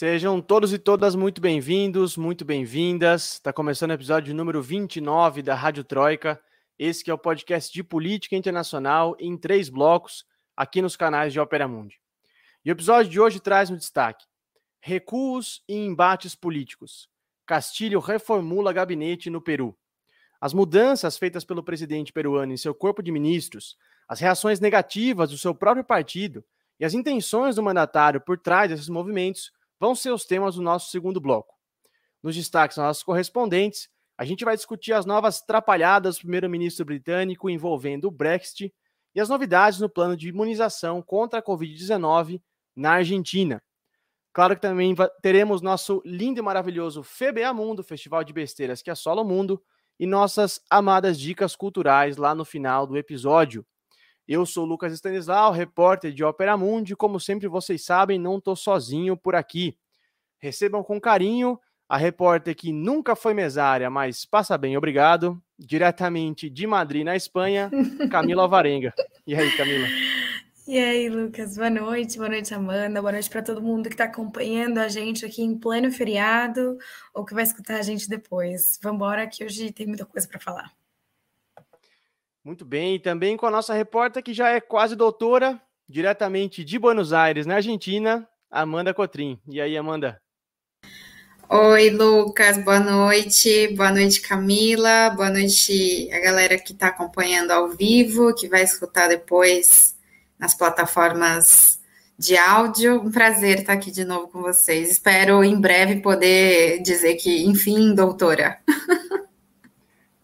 Sejam todos e todas muito bem-vindos, muito bem-vindas. Está começando o episódio número 29 da Rádio Troika. Esse que é o podcast de política internacional em três blocos, aqui nos canais de Opera Mundi. E o episódio de hoje traz um destaque: recuos e embates políticos. Castilho reformula gabinete no Peru. As mudanças feitas pelo presidente peruano em seu corpo de ministros, as reações negativas do seu próprio partido e as intenções do mandatário por trás desses movimentos vão ser os temas do nosso segundo bloco. Nos destaques nossos correspondentes, a gente vai discutir as novas trapalhadas do primeiro-ministro britânico envolvendo o Brexit e as novidades no plano de imunização contra a Covid-19 na Argentina. Claro que também teremos nosso lindo e maravilhoso FBA Mundo, Festival de Besteiras que assola o mundo, e nossas amadas dicas culturais lá no final do episódio. Eu sou Lucas Stanislau, repórter de Ópera Mundi. Como sempre vocês sabem, não estou sozinho por aqui. Recebam com carinho a repórter que nunca foi mesária, mas passa bem, obrigado. Diretamente de Madrid, na Espanha, Camila Alvarenga. E aí, Camila? E aí, Lucas, boa noite, boa noite, Amanda, boa noite para todo mundo que está acompanhando a gente aqui em pleno feriado ou que vai escutar a gente depois. Vamos embora que hoje tem muita coisa para falar. Muito bem, e também com a nossa repórter que já é quase doutora, diretamente de Buenos Aires, na Argentina, Amanda Cotrim. E aí, Amanda? Oi, Lucas, boa noite. Boa noite, Camila. Boa noite a galera que está acompanhando ao vivo, que vai escutar depois nas plataformas de áudio. Um prazer estar aqui de novo com vocês. Espero em breve poder dizer que, enfim, doutora.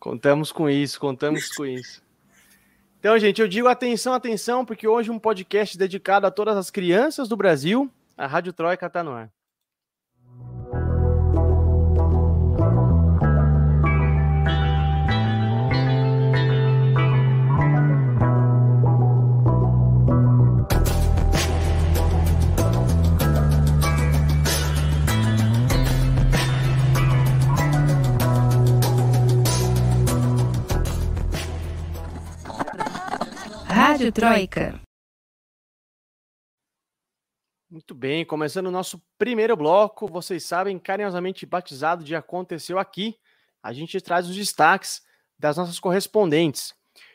Contamos com isso, contamos com isso. Então, gente, eu digo atenção, atenção, porque hoje um podcast dedicado a todas as crianças do Brasil. A Rádio Troika está no ar. Rádio Troika. Muito bem, começando o nosso primeiro bloco, vocês sabem, carinhosamente batizado de Aconteceu Aqui, a gente traz os destaques das nossas correspondentes.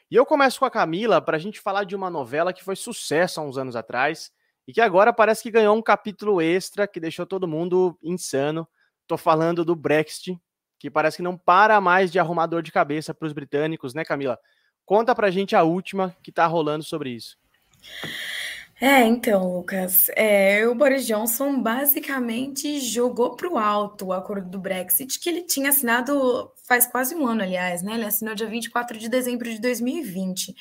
E eu começo com a Camila para a gente falar de uma novela que foi sucesso há uns anos atrás e que agora parece que ganhou um capítulo extra que deixou todo mundo insano. Estou falando do Brexit, que parece que não para mais de arrumar dor de cabeça para os britânicos, né, Camila? Conta pra gente a última que tá rolando sobre isso. É, então, Lucas, é, o Boris Johnson basicamente jogou para o alto o acordo do Brexit, que ele tinha assinado faz quase um ano, aliás, né? Ele assinou dia 24 de dezembro de 2020.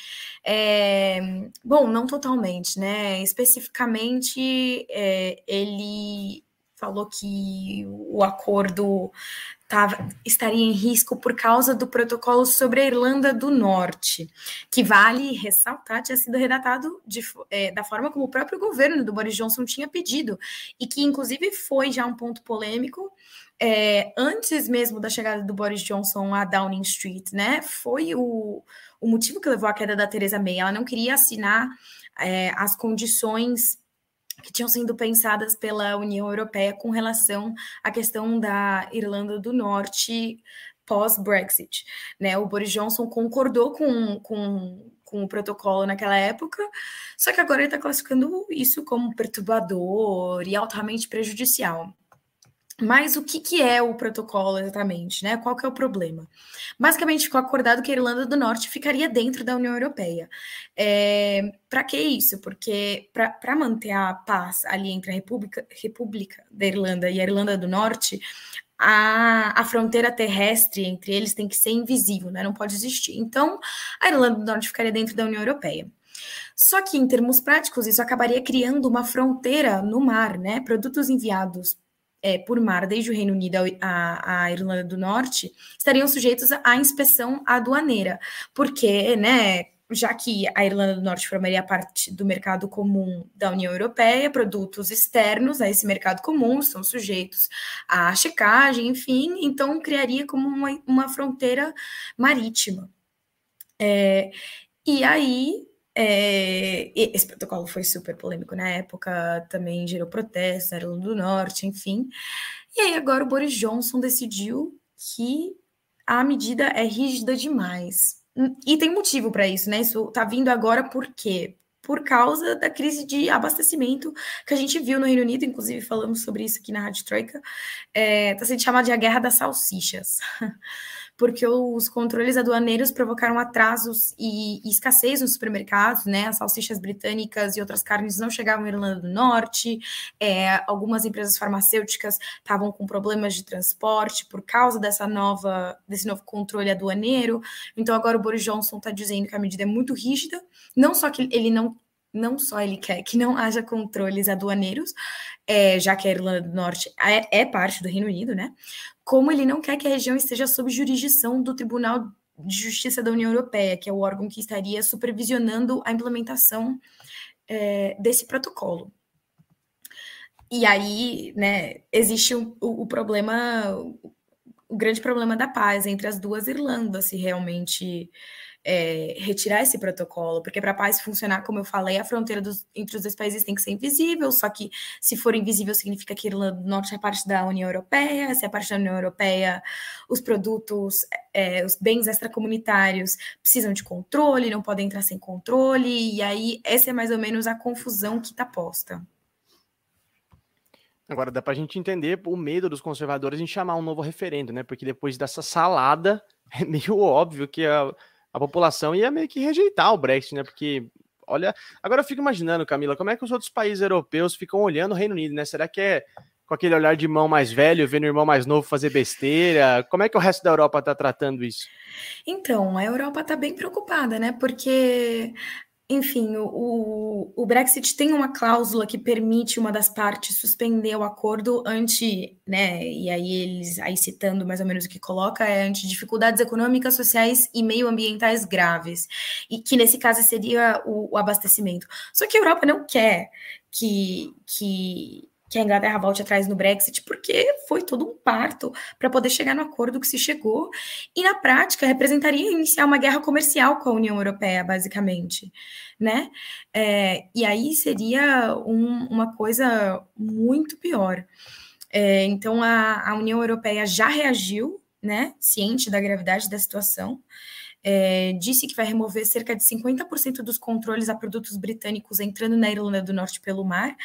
É, bom, não totalmente, né? Especificamente, é, ele falou que o acordo tava, estaria em risco por causa do protocolo sobre a Irlanda do Norte, que vale ressaltar tinha sido redatado de, é, da forma como o próprio governo do Boris Johnson tinha pedido, e que inclusive foi já um ponto polêmico. É, antes mesmo da chegada do Boris Johnson a Downing Street, né? Foi o, o motivo que levou à queda da Theresa May. Ela não queria assinar é, as condições que tinham sido pensadas pela União Europeia com relação à questão da Irlanda do Norte pós-Brexit. Né? O Boris Johnson concordou com, com, com o protocolo naquela época, só que agora ele está classificando isso como perturbador e altamente prejudicial. Mas o que, que é o protocolo exatamente, né? Qual que é o problema? Basicamente ficou acordado que a Irlanda do Norte ficaria dentro da União Europeia. É, para que isso? Porque para manter a paz ali entre a República, República da Irlanda e a Irlanda do Norte, a, a, fronteira terrestre entre eles tem que ser invisível, né? não pode existir. Então, a Irlanda do Norte ficaria dentro da União Europeia. Só que, em termos práticos, isso acabaria criando uma fronteira no mar, né? Produtos enviados é, por mar desde o Reino Unido à, Irlanda do Norte estariam sujeitos à inspeção aduaneira, porque, né, já que a Irlanda do Norte formaria parte do mercado comum da União Europeia, produtos externos a esse mercado comum são sujeitos à checagem, enfim, então criaria como uma, uma fronteira marítima. É, e aí É, esse protocolo foi super polêmico na época, também gerou protestos na Irlanda do Norte, enfim. E aí agora o Boris Johnson decidiu que a medida é rígida demais. E tem motivo para isso, né? Isso tá vindo agora por quê? Por causa da crise de abastecimento que a gente viu no Reino Unido, inclusive falamos sobre isso aqui na Rádio Troika, é, tá sendo chamada de a guerra das salsichas. porque os controles aduaneiros provocaram atrasos e, e, escassez nos supermercados, né? As salsichas britânicas e outras carnes não chegavam à Irlanda do Norte, é, algumas empresas farmacêuticas estavam com problemas de transporte por causa dessa nova, desse novo controle aduaneiro. Então agora o Boris Johnson está dizendo que a medida é muito rígida, não só que ele não não só ele quer que não haja controles aduaneiros, é, já que a Irlanda do Norte é, é, parte do Reino Unido, né? Como ele não quer que a região esteja sob jurisdição do Tribunal de Justiça da União Europeia, que é o órgão que estaria supervisionando a implementação é, desse protocolo. E aí, né, existe o, o, problema, o grande problema da paz entre as duas Irlandas, se realmente é, retirar esse protocolo, porque para a paz funcionar, como eu falei, a fronteira dos, entre os dois países tem que ser invisível, só que se for invisível significa que a Irlanda do Norte é parte da União Europeia, se é parte da União Europeia, os produtos, é, os bens extracomunitários precisam de controle, não podem entrar sem controle, e aí essa é mais ou menos a confusão que está posta. Agora dá para a gente entender o medo dos conservadores em chamar um novo referendo, né? Porque depois dessa salada é meio óbvio que a, a população ia meio que rejeitar o Brexit, né? Porque, olha, agora eu fico imaginando, Camila, como é que os outros países europeus ficam olhando o Reino Unido, né? Será que é com aquele olhar de irmão mais velho, vendo o irmão mais novo fazer besteira? Como é que o resto da Europa está tratando isso? Então, a Europa está bem preocupada, né? Porque enfim, o, o Brexit tem uma cláusula que permite uma das partes suspender o acordo ante, né, e aí eles, aí citando mais ou menos o que coloca, é ante dificuldades econômicas, sociais e meioambientais graves, e que nesse caso seria o, o abastecimento. Só que a Europa não quer que, que que a Inglaterra volte atrás no Brexit, porque foi todo um parto para poder chegar no acordo que se chegou, e na prática representaria iniciar uma guerra comercial com a União Europeia, basicamente, né? É, e aí seria um, uma coisa muito pior. É, então a, a União Europeia já reagiu, né, ciente da gravidade da situação, é, disse que vai remover cerca de 50% dos controles a produtos britânicos entrando na Irlanda do Norte pelo mar,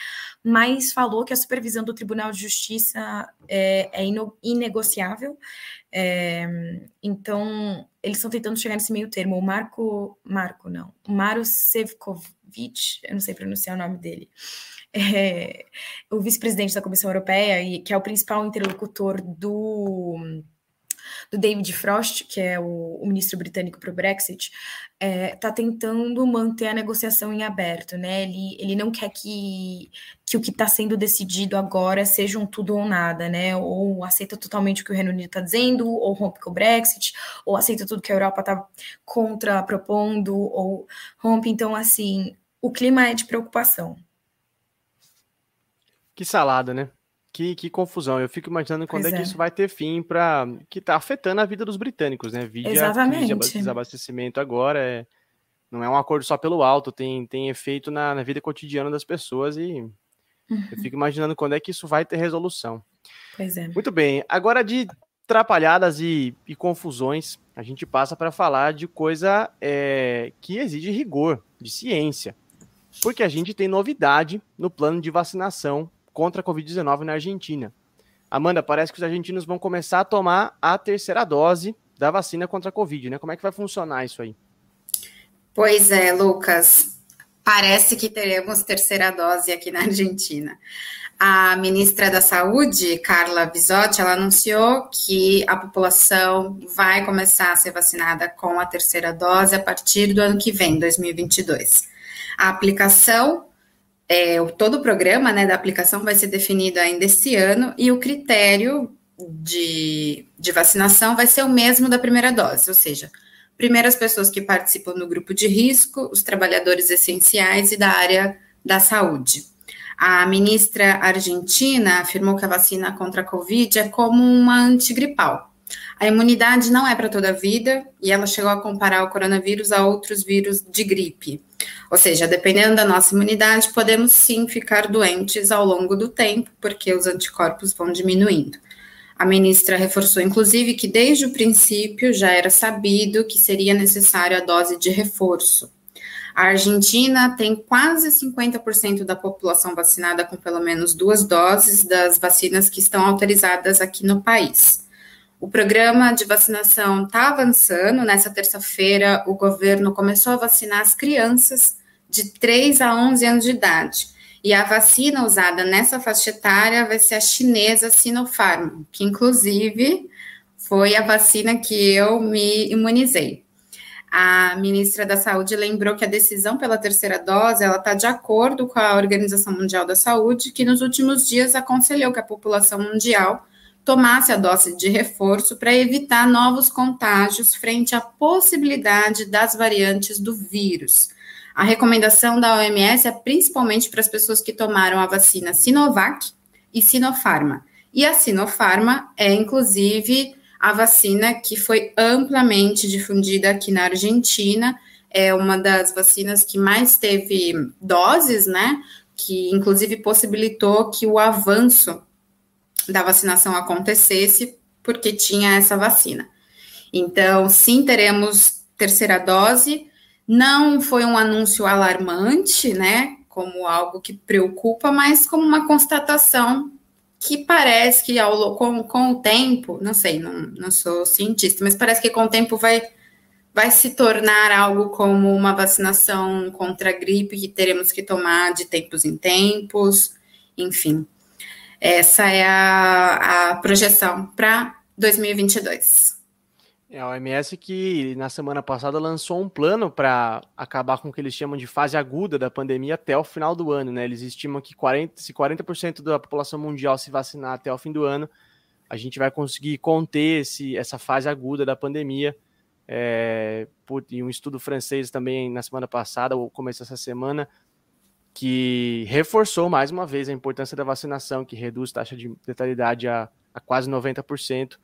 mas falou que a supervisão do Tribunal de Justiça é, é inegociável. É, então, eles estão tentando chegar nesse meio termo. O Marco, Marco não, o Maro Sevkovic, eu não sei pronunciar o nome dele, é, o vice-presidente da Comissão Europeia, e que é o principal interlocutor do do David Frost, que é o, o ministro britânico para o Brexit, está é, tá tentando manter a negociação em aberto, né? Ele, ele não quer que, que o que está sendo decidido agora seja um tudo ou nada, né? Ou aceita totalmente o que o Reino Unido está dizendo, ou rompe com o Brexit, ou aceita tudo que a Europa está contra propondo, ou rompe. Então, assim, o clima é de preocupação. Que salada, né? Que, que confusão. Eu fico imaginando quando é, é, que isso vai ter fim para que está afetando a vida dos britânicos, né? Vídeo Exatamente. A desabastecimento agora é não é um acordo só pelo alto, tem, tem efeito na, na vida cotidiana das pessoas e uhum. eu fico imaginando quando é que isso vai ter resolução. Pois é. Muito bem. Agora de trapalhadas e, e confusões, a gente passa para falar de coisa é, que exige rigor, de ciência. Porque a gente tem novidade no plano de vacinação contra a Covid-19 na Argentina. Amanda, parece que os argentinos vão começar a tomar a terceira dose da vacina contra a Covid, né? Como é que vai funcionar isso aí? Pois é, Lucas. Parece que teremos terceira dose aqui na Argentina. A ministra da Saúde, Carla Bisotti, ela anunciou que a população vai começar a ser vacinada com a terceira dose a partir do ano que vem, 2022. A aplicação é, todo o programa né, da aplicação vai ser definido ainda esse ano e o critério de, de vacinação vai ser o mesmo da primeira dose, ou seja, primeiro as pessoas que participam do grupo de risco, os trabalhadores essenciais e da área da saúde. A ministra argentina afirmou que a vacina contra a Covid é como uma antigripal. A imunidade não é para toda a vida e ela chegou a comparar o coronavírus a outros vírus de gripe. Ou seja, dependendo da nossa imunidade, podemos sim ficar doentes ao longo do tempo, porque os anticorpos vão diminuindo. A ministra reforçou, inclusive, que desde o princípio já era sabido que seria necessária a dose de reforço. A Argentina tem quase 50% da população vacinada com pelo menos duas doses das vacinas que estão autorizadas aqui no país. O programa de vacinação está avançando. Nessa terça-feira, o governo começou a vacinar as crianças de 3 a 11 anos de idade. E a vacina usada nessa faixa etária vai ser a chinesa Sinopharm, que inclusive foi a vacina que eu me imunizei. A ministra da Saúde lembrou que a decisão pela terceira dose ela está de acordo com a Organização Mundial da Saúde, que nos últimos dias aconselhou que a população mundial tomasse a dose de reforço para evitar novos contágios frente à possibilidade das variantes do vírus. A recomendação da OMS é principalmente para as pessoas que tomaram a vacina Sinovac e Sinopharma. E a Sinopharma é, inclusive, a vacina que foi amplamente difundida aqui na Argentina. É uma das vacinas que mais teve doses, né? Que inclusive possibilitou que o avanço da vacinação acontecesse, porque tinha essa vacina. Então, sim, teremos terceira dose. Não foi um anúncio alarmante, né? Como algo que preocupa, mas como uma constatação que parece que ao, com, com o tempo, não sei, não, não sou cientista, mas parece que com o tempo vai, vai se tornar algo como uma vacinação contra a gripe que teremos que tomar de tempos em tempos, enfim. Essa é a, a projeção para 2022. É a OMS que na semana passada lançou um plano para acabar com o que eles chamam de fase aguda da pandemia até o final do ano, né? Eles estimam que 40, se 40% da população mundial se vacinar até o fim do ano, a gente vai conseguir conter esse, essa fase aguda da pandemia. É, e um estudo francês também na semana passada, ou começo dessa semana, que reforçou mais uma vez a importância da vacinação, que reduz taxa de letalidade a, a quase 90%.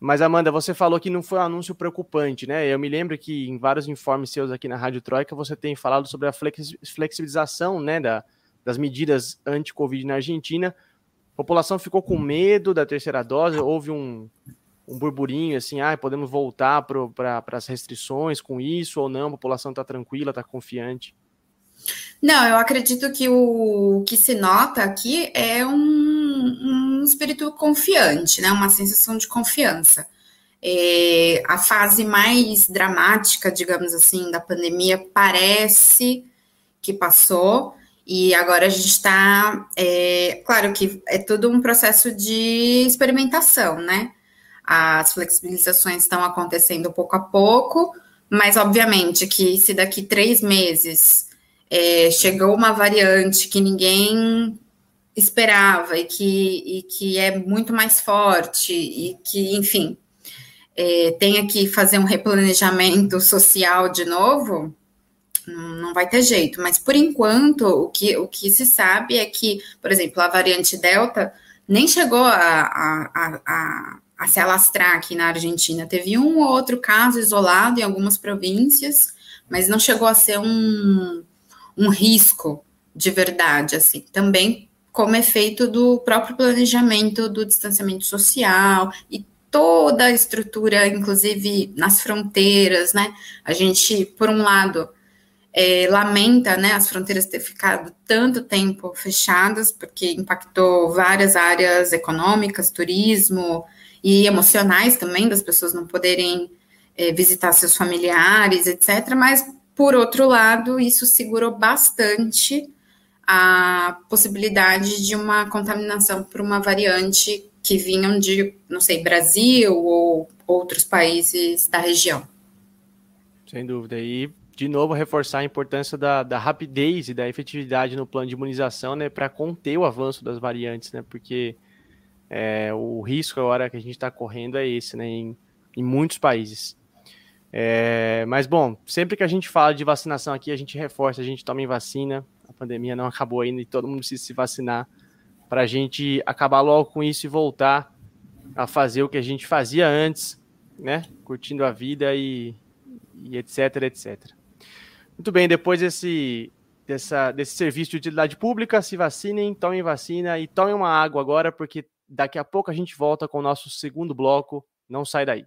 Mas, Amanda, você falou que não foi um anúncio preocupante, né? Eu me lembro que em vários informes seus aqui na Rádio Troika você tem falado sobre a flexibilização né, da, das medidas anti-Covid na Argentina. A população ficou com medo da terceira dose, houve um, um burburinho assim, ah, podemos voltar para as restrições com isso ou não, a população está tranquila, está confiante. Não, eu acredito que o que se nota aqui é um, um espírito confiante, né? Uma sensação de confiança. É, a fase mais dramática, digamos assim, da pandemia parece que passou e agora a gente está, é, claro que é todo um processo de experimentação, né? As flexibilizações estão acontecendo pouco a pouco, mas obviamente que se daqui três meses é, chegou uma variante que ninguém esperava e que, e que é muito mais forte e que, enfim, é, tenha que fazer um replanejamento social de novo, não vai ter jeito. Mas por enquanto, o que, o que se sabe é que, por exemplo, a variante Delta nem chegou a, a, a, a, a se alastrar aqui na Argentina. Teve um ou outro caso isolado em algumas províncias, mas não chegou a ser um, um risco de verdade, assim, também como efeito do próprio planejamento do distanciamento social e toda a estrutura, inclusive nas fronteiras, né? A gente, por um lado, é, lamenta, né, as fronteiras ter ficado tanto tempo fechadas, porque impactou várias áreas econômicas, turismo e emocionais também, das pessoas não poderem é, visitar seus familiares, etc. Mas por outro lado, isso segurou bastante a possibilidade de uma contaminação por uma variante que vinham de, não sei, Brasil ou outros países da região. Sem dúvida. E, de novo, reforçar a importância da, da rapidez e da efetividade no plano de imunização, né, para conter o avanço das variantes, né, porque é, o risco agora que a gente está correndo é esse, né, em, em muitos países. É, mas, bom, sempre que a gente fala de vacinação aqui, a gente reforça, a gente toma em vacina. A pandemia não acabou ainda e todo mundo precisa se vacinar para a gente acabar logo com isso e voltar a fazer o que a gente fazia antes, né? Curtindo a vida e, e etc, etc. Muito bem, depois desse, dessa, desse serviço de utilidade pública, se vacinem, tomem vacina e tomem uma água agora, porque daqui a pouco a gente volta com o nosso segundo bloco. Não sai daí.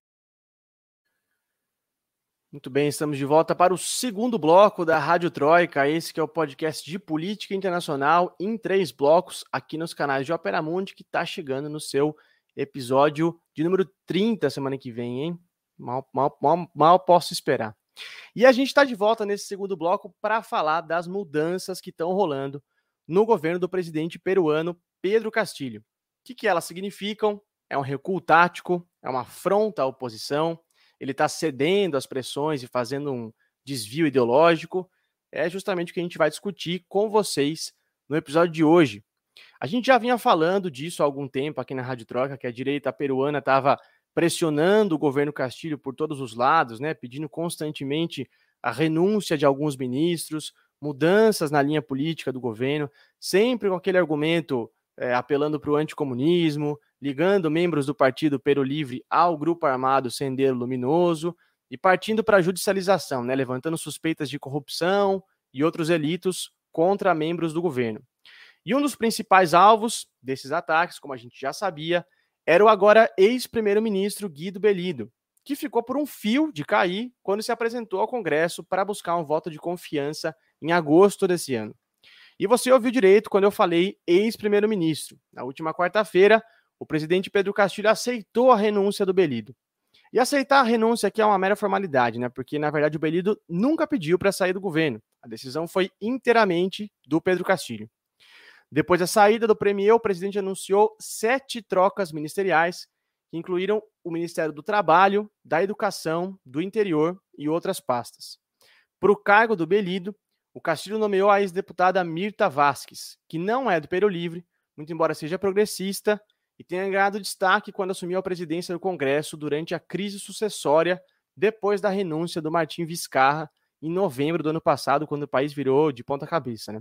Muito bem, estamos de volta para o segundo bloco da Rádio Troika, esse que é o podcast de política internacional em três blocos aqui nos canais de Opera Mundi, que está chegando no seu episódio de número 30 semana que vem, hein? Mal, mal, mal, mal posso esperar. E a gente está de volta nesse segundo bloco para falar das mudanças que estão rolando no governo do presidente peruano Pedro Castilho. O que, que elas significam? É um recuo tático? É uma afronta à oposição? Ele está cedendo às pressões e fazendo um desvio ideológico, é justamente o que a gente vai discutir com vocês no episódio de hoje. A gente já vinha falando disso há algum tempo aqui na Rádio Troca, que a direita peruana estava pressionando o governo Castilho por todos os lados, né, pedindo constantemente a renúncia de alguns ministros, mudanças na linha política do governo, sempre com aquele argumento é, apelando para o anticomunismo, ligando membros do partido Peru Livre ao grupo armado Sendero Luminoso e partindo para a judicialização, né, levantando suspeitas de corrupção e outros delitos contra membros do governo. E um dos principais alvos desses ataques, como a gente já sabia, era o agora ex-primeiro-ministro Guido Bellido, que ficou por um fio de cair quando se apresentou ao Congresso para buscar um voto de confiança em agosto desse ano. E você ouviu direito quando eu falei ex-primeiro-ministro. Na última quarta-feira, o presidente Pedro Castilho aceitou a renúncia do Belido. E aceitar a renúncia aqui é uma mera formalidade, né? Porque, na verdade, o Belido nunca pediu para sair do governo. A decisão foi inteiramente do Pedro Castilho. Depois da saída do Premier, o presidente anunciou sete trocas ministeriais, que incluíram o Ministério do Trabalho, da Educação, do Interior e outras pastas. Para o cargo do Belido, o Castilho nomeou a ex-deputada Mirta Vasques, que não é do Peru Livre, muito embora seja progressista e tenha ganhado destaque quando assumiu a presidência do Congresso durante a crise sucessória depois da renúncia do Martim Vizcarra em novembro do ano passado, quando o país virou de ponta cabeça, né?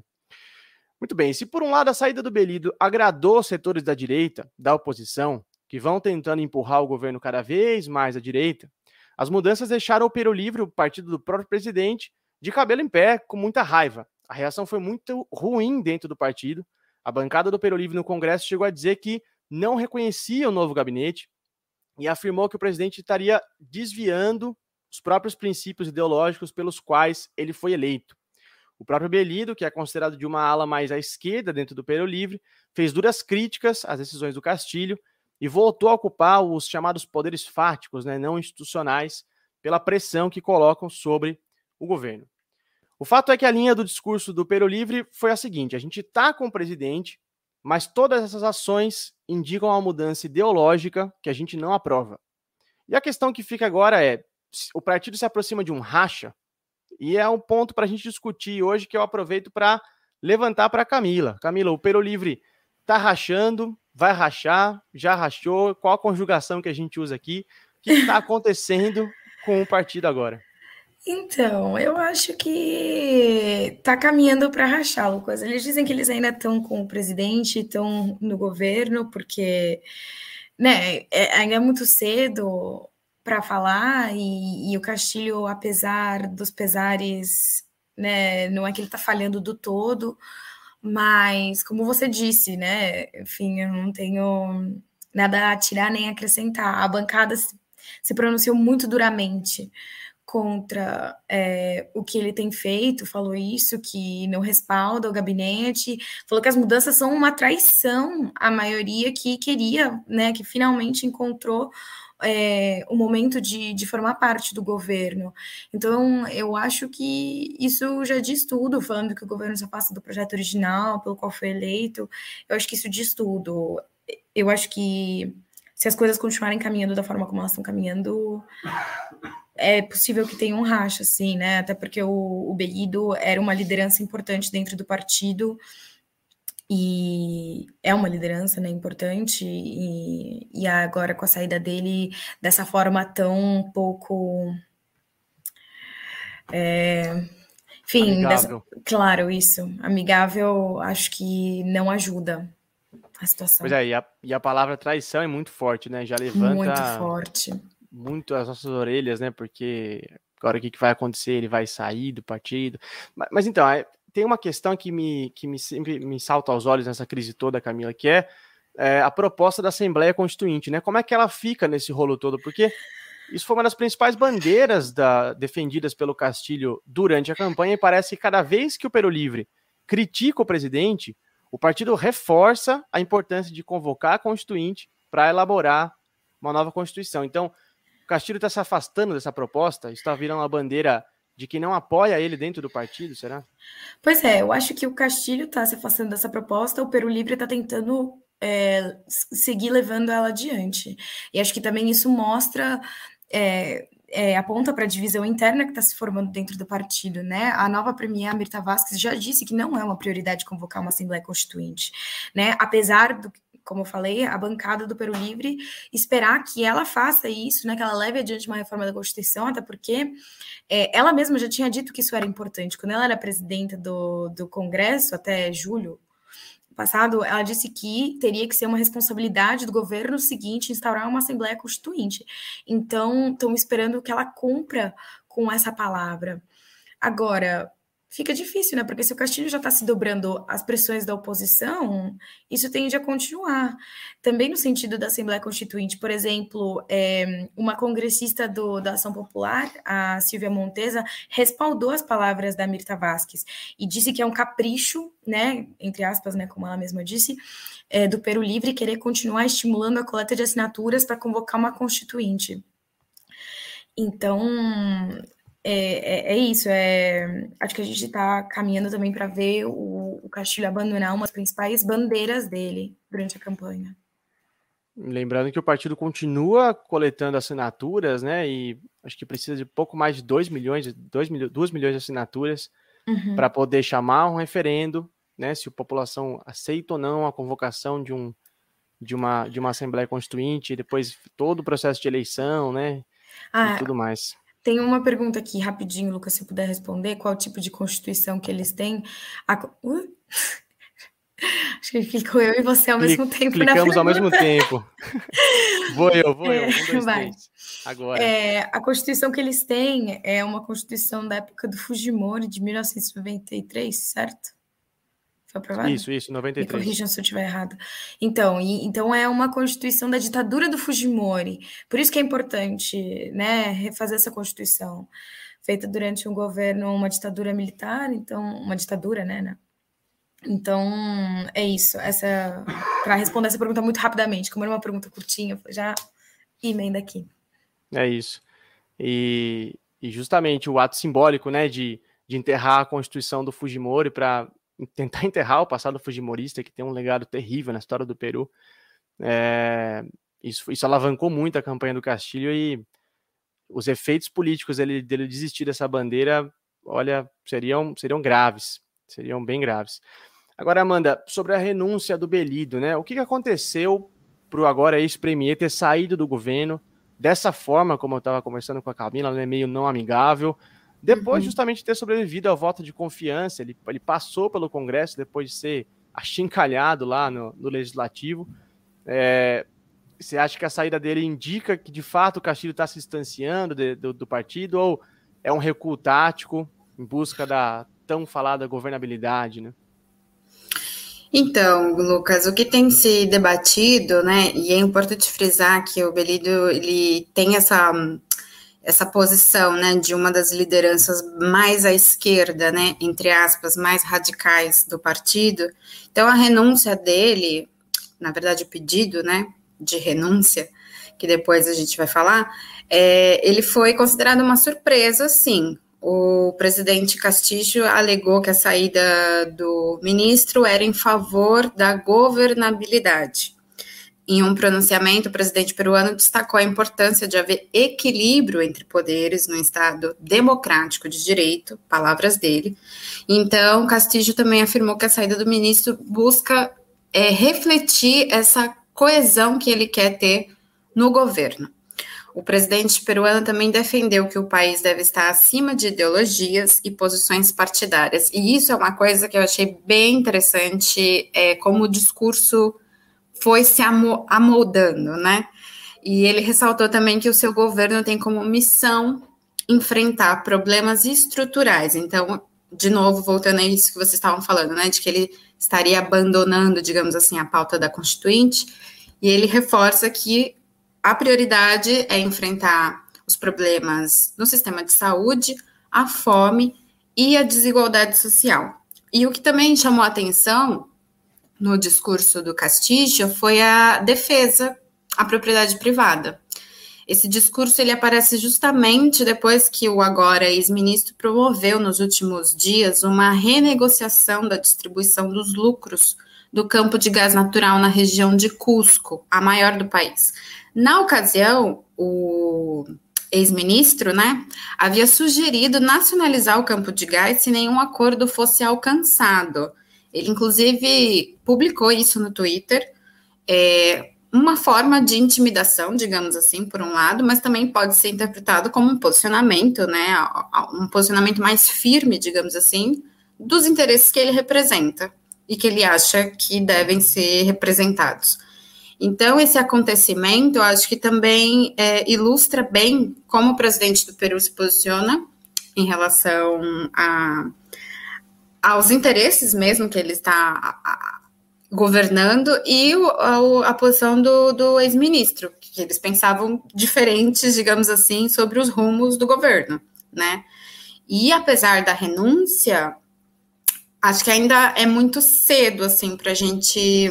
Muito bem, se por um lado a saída do Belido agradou setores da direita, da oposição, que vão tentando empurrar o governo cada vez mais à direita, as mudanças deixaram o Peru Livre, o partido do próprio presidente, de cabelo em pé, com muita raiva. A reação foi muito ruim dentro do partido. A bancada do Peru Livre no Congresso chegou a dizer que não reconhecia o novo gabinete e afirmou que o presidente estaria desviando os próprios princípios ideológicos pelos quais ele foi eleito. O próprio Belido, que é considerado de uma ala mais à esquerda dentro do Peru Livre, fez duras críticas às decisões do Castilho e voltou a ocupar os chamados poderes fáticos, né, não institucionais, pela pressão que colocam sobre o governo. O fato é que a linha do discurso do Peru Livre foi a seguinte: a gente está com o presidente mas todas essas ações indicam uma mudança ideológica que a gente não aprova. E a questão que fica agora é: o partido se aproxima de um racha, e é um ponto para a gente discutir hoje que eu aproveito para levantar para Camila. Camila, o Peru Livre está rachando, vai rachar, já rachou, qual a conjugação que a gente usa aqui? O que está acontecendo com o partido agora? Então, eu acho que tá caminhando para rachar, Lucas. Eles dizem que eles ainda estão com o presidente, estão no governo, porque né, é, ainda é muito cedo para falar, e, e, o Castilho, apesar dos pesares, né, não é que ele está falhando do todo, mas como você disse, né, enfim, eu não tenho nada a tirar nem acrescentar. A bancada se, se pronunciou muito duramente contra é, o que ele tem feito, falou isso, que não respalda o gabinete, falou que as mudanças são uma traição à maioria que queria, né, que finalmente encontrou é, o momento de, de formar parte do governo. Então, eu acho que isso já diz tudo, falando que o governo se afasta do projeto original pelo qual foi eleito, eu acho que isso diz tudo. Eu acho que se as coisas continuarem caminhando da forma como elas estão caminhando, é possível que tenha um racha, assim, né? Até porque o, o Bellido era uma liderança importante dentro do partido e é uma liderança, né, importante e, e agora com a saída dele dessa forma tão pouco é, enfim, dessa, claro, isso. Amigável, acho que não ajuda a situação. Pois é, e a, e a palavra traição é muito forte, né? Já levanta. Muito forte. Muito as nossas orelhas, né? Porque agora o que, que vai acontecer? Ele vai sair do partido. Mas, mas então, tem uma questão que me, que me sempre me salta aos olhos nessa crise toda, Camila, que é, é a proposta da Assembleia Constituinte, né? Como é que ela fica nesse rolo todo? Porque isso foi uma das principais bandeiras da, defendidas pelo Castilho durante a campanha, e parece que cada vez que o Peru Livre critica o presidente, o partido reforça a importância de convocar a Constituinte para elaborar uma nova Constituição. Então, Castilho está se afastando dessa proposta, está virando uma bandeira de que não apoia ele dentro do partido, será? Pois é, eu acho que o Castilho está se afastando dessa proposta, o Peru Livre está tentando é, seguir levando ela adiante. E acho que também isso mostra é, é, aponta para a divisão interna que está se formando dentro do partido, né? A nova premier, Mirta Vasquez, já disse que não é uma prioridade convocar uma Assembleia Constituinte, né? Apesar do como eu falei, a bancada do Peru Livre esperar que ela faça isso, né, que ela leve adiante uma reforma da Constituição, até porque é, ela mesma já tinha dito que isso era importante. Quando ela era presidenta do, do Congresso, até julho, passado, ela disse que teria que ser uma responsabilidade do governo seguinte instaurar uma Assembleia Constituinte. Então, estão esperando que ela cumpra com essa palavra. Agora, fica difícil, né? Porque se o Castilho já está se dobrando às pressões da oposição, isso tende a continuar. Também no sentido da Assembleia Constituinte, por exemplo, é, uma congressista do, da Ação Popular, a Silvia Montesa, respaldou as palavras da Mirta Vasquez e disse que é um capricho, né? Entre aspas, né? Como ela mesma disse, é, do Peru Livre querer continuar estimulando a coleta de assinaturas para convocar uma constituinte. Então, é, é, é, isso, é, acho que a gente está caminhando também para ver o, o Castilho abandonar uma das principais bandeiras dele durante a campanha. Lembrando que o partido continua coletando assinaturas, né? E acho que precisa de pouco mais de 2 milhões, 2 milhões, 2 milhões de assinaturas uhum. para poder chamar um referendo, né? Se a população aceita ou não a convocação de, um, de, uma, de uma Assembleia Constituinte, depois todo o processo de eleição, né? Ah, e tudo mais. Tem uma pergunta aqui, rapidinho, Lucas, se puder responder. Qual tipo de constituição que eles têm? A... Uh? Acho que clicou eu e você ao mesmo tempo. Clicamos ao mesmo tempo. vou eu, vou eu. Um, dois, Vai. Três. Agora. É, a Constituição que eles têm é uma Constituição da época do Fujimori, de 1993, certo? Foi aprovado? Isso, isso, 93. Me corrijam se eu estiver errado. Então, e, então é uma constituição da ditadura do Fujimori. Por isso que é importante, né, refazer essa constituição feita durante um governo, uma ditadura militar, então uma ditadura, né, né? Então, é isso. Essa para responder essa pergunta muito rapidamente, como era uma pergunta curtinha, já emenda aqui. É isso. E, e justamente o ato simbólico, né, de, de enterrar a Constituição do Fujimori para tentar enterrar o passado fujimorista, que tem um legado terrível na história do Peru. É, isso, isso alavancou muito a campanha do Castilho e os efeitos políticos dele, dele desistir dessa bandeira, olha, seriam, seriam graves, seriam bem graves. Agora, Amanda, sobre a renúncia do Belido, né? O que, que aconteceu para o agora ex-premier ter saído do governo dessa forma, como eu estava conversando com a Camila, né, meio não amigável, depois, uhum. justamente, de ter sobrevivido ao voto de confiança, ele, ele passou pelo Congresso depois de ser achincalhado lá no, no Legislativo. É, você acha que a saída dele indica que, de fato, o Castilho está se distanciando de, do, do partido ou é um recuo tático em busca da tão falada governabilidade, né? Então, Lucas, o que tem se debatido, né, e é importante frisar que o Belido, ele tem essa essa posição, né, de uma das lideranças mais à esquerda, né, entre aspas, mais radicais do partido. Então a renúncia dele, na verdade o pedido, né, de renúncia, que depois a gente vai falar, é, ele foi considerado uma surpresa, sim. O presidente Castillo alegou que a saída do ministro era em favor da governabilidade. Em um pronunciamento, o presidente peruano destacou a importância de haver equilíbrio entre poderes no Estado democrático de direito, palavras dele. Então, Castillo também afirmou que a saída do ministro busca é, refletir essa coesão que ele quer ter no governo. O presidente peruano também defendeu que o país deve estar acima de ideologias e posições partidárias. E isso é uma coisa que eu achei bem interessante, é, como o discurso foi se amoldando, né? E ele ressaltou também que o seu governo tem como missão enfrentar problemas estruturais. Então, de novo, voltando a isso que vocês estavam falando, né, de que ele estaria abandonando, digamos assim, a pauta da Constituinte, e ele reforça que a prioridade é enfrentar os problemas no sistema de saúde, a fome e a desigualdade social. E o que também chamou a atenção no discurso do Castillo foi a defesa à propriedade privada. Esse discurso ele aparece justamente depois que o agora ex-ministro promoveu nos últimos dias uma renegociação da distribuição dos lucros do campo de gás natural na região de Cusco, a maior do país. Na ocasião, o ex-ministro, né, havia sugerido nacionalizar o campo de gás se nenhum acordo fosse alcançado. Ele, inclusive, publicou isso no Twitter. É uma forma de intimidação, digamos assim, por um lado, mas também pode ser interpretado como um posicionamento, né? Um posicionamento mais firme, digamos assim, dos interesses que ele representa e que ele acha que devem ser representados. Então, esse acontecimento, eu acho que também é, ilustra bem como o presidente do Peru se posiciona em relação a aos interesses mesmo que ele está governando e o, a, a, posição do, do ex-ministro, que eles pensavam diferentes, digamos assim, sobre os rumos do governo, né? E apesar da renúncia, acho que ainda é muito cedo, assim, para a gente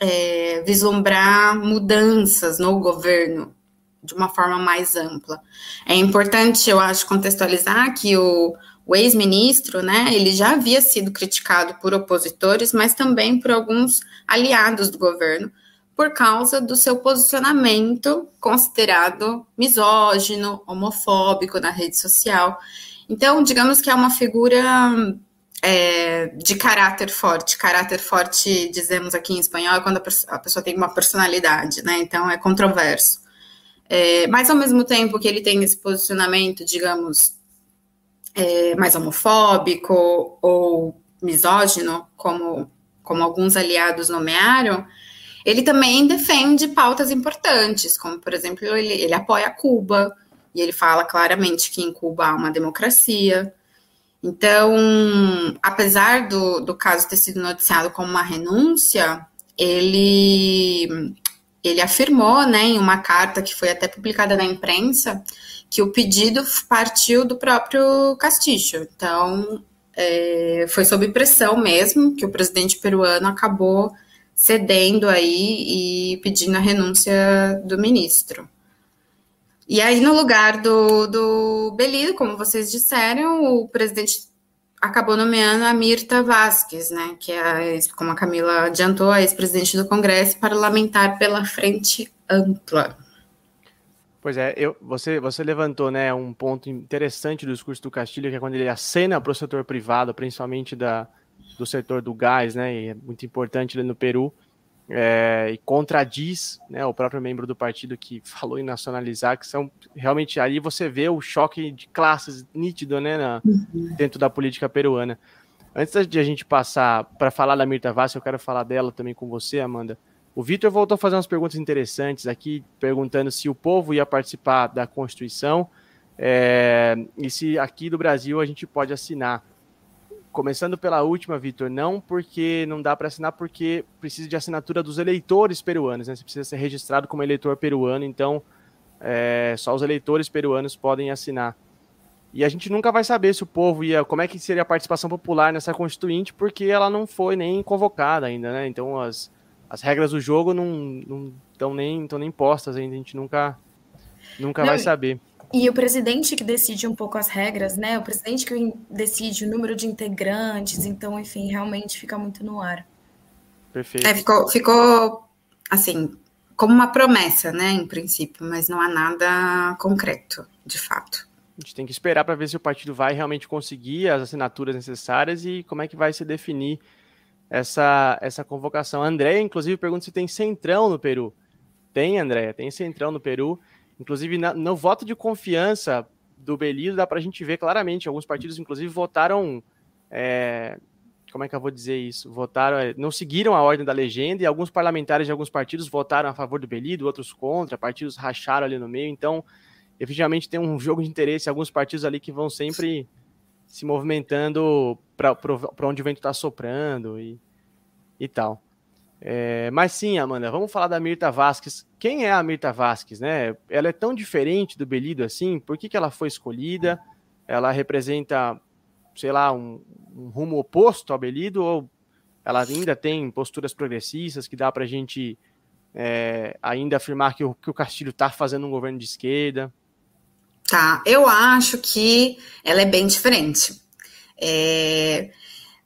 é, vislumbrar mudanças no governo de uma forma mais ampla. É importante, eu acho, contextualizar que o, o ex-ministro, né, ele já havia sido criticado por opositores, mas também por alguns aliados do governo, por causa do seu posicionamento considerado misógino, homofóbico na rede social. Então, digamos que é uma figura é, de caráter forte. Caráter forte, dizemos aqui em espanhol, é quando a, pessoa tem uma personalidade, né? Então é controverso. É, mas ao mesmo tempo que ele tem esse posicionamento, digamos, é, mais homofóbico ou misógino, como, como alguns aliados nomearam, ele também defende pautas importantes, como, por exemplo, ele, ele apoia Cuba, e ele fala claramente que em Cuba há uma democracia. Então, apesar do, do caso ter sido noticiado como uma renúncia, ele, ele afirmou, né, em uma carta que foi até publicada na imprensa, que o pedido partiu do próprio Castillo. Então, é, foi sob pressão mesmo que o presidente peruano acabou cedendo aí e pedindo a renúncia do ministro. E aí, no lugar do, do Belido, como vocês disseram, o presidente acabou nomeando a Mirta Vasquez, né, que é, como a Camila adiantou, a ex-presidente do Congresso parlamentar pela Frente Ampla. Pois é, eu, você, você levantou né, um ponto interessante do discurso do Castilho, que é quando ele acena para o setor privado, principalmente da, do setor do gás, né, e é muito importante ali no Peru, é, e contradiz né, o próprio membro do partido que falou em nacionalizar, que são realmente ali você vê o choque de classes nítido né, na, uhum. dentro da política peruana. Antes de a gente passar para falar da Mirta Vaz, eu quero falar dela também com você, Amanda. O Vitor voltou a fazer umas perguntas interessantes aqui, perguntando se o povo ia participar da Constituição é, e se aqui do Brasil a gente pode assinar. Começando pela última, Vitor, não porque não dá para assinar, porque precisa de assinatura dos eleitores peruanos, né? Você precisa ser registrado como eleitor peruano, então é, só os eleitores peruanos podem assinar. E a gente nunca vai saber se o povo ia, como é que seria a participação popular nessa constituinte, porque ela não foi nem convocada ainda, né? Então as, as regras do jogo não estão nem, nem postas ainda, a gente nunca, nunca não, vai saber. E o presidente que decide um pouco as regras, né? O presidente que decide o número de integrantes, então, enfim, realmente fica muito no ar. Perfeito. É, ficou, ficou, assim, como uma promessa, né, em princípio, mas não há nada concreto, de fato. A gente tem que esperar para ver se o partido vai realmente conseguir as assinaturas necessárias e como é que vai se definir essa, essa convocação. A Andréia, inclusive, pergunta se tem centrão no Peru. Tem, Andréia, tem centrão no Peru. Inclusive, na, no voto de confiança do Belido, dá para a gente ver claramente. Alguns partidos, inclusive, votaram. É, como é que eu vou dizer isso? Votaram, é, não seguiram a ordem da legenda e alguns parlamentares de alguns partidos votaram a favor do Belido, outros contra, partidos racharam ali no meio. Então, efetivamente, tem um jogo de interesse. Alguns partidos ali que vão sempre se movimentando para onde o vento está soprando e, e tal. É, mas sim, Amanda, vamos falar da Mirta Vasques. Quem é a Mirta Vasques, né? Ela é tão diferente do Belido assim? Por que, que ela foi escolhida? Ela representa, sei lá, um, um rumo oposto ao Belido ou ela ainda tem posturas progressistas que dá para a gente é, ainda afirmar que o, que o Castilho está fazendo um governo de esquerda? Tá, eu acho que ela é bem diferente. É,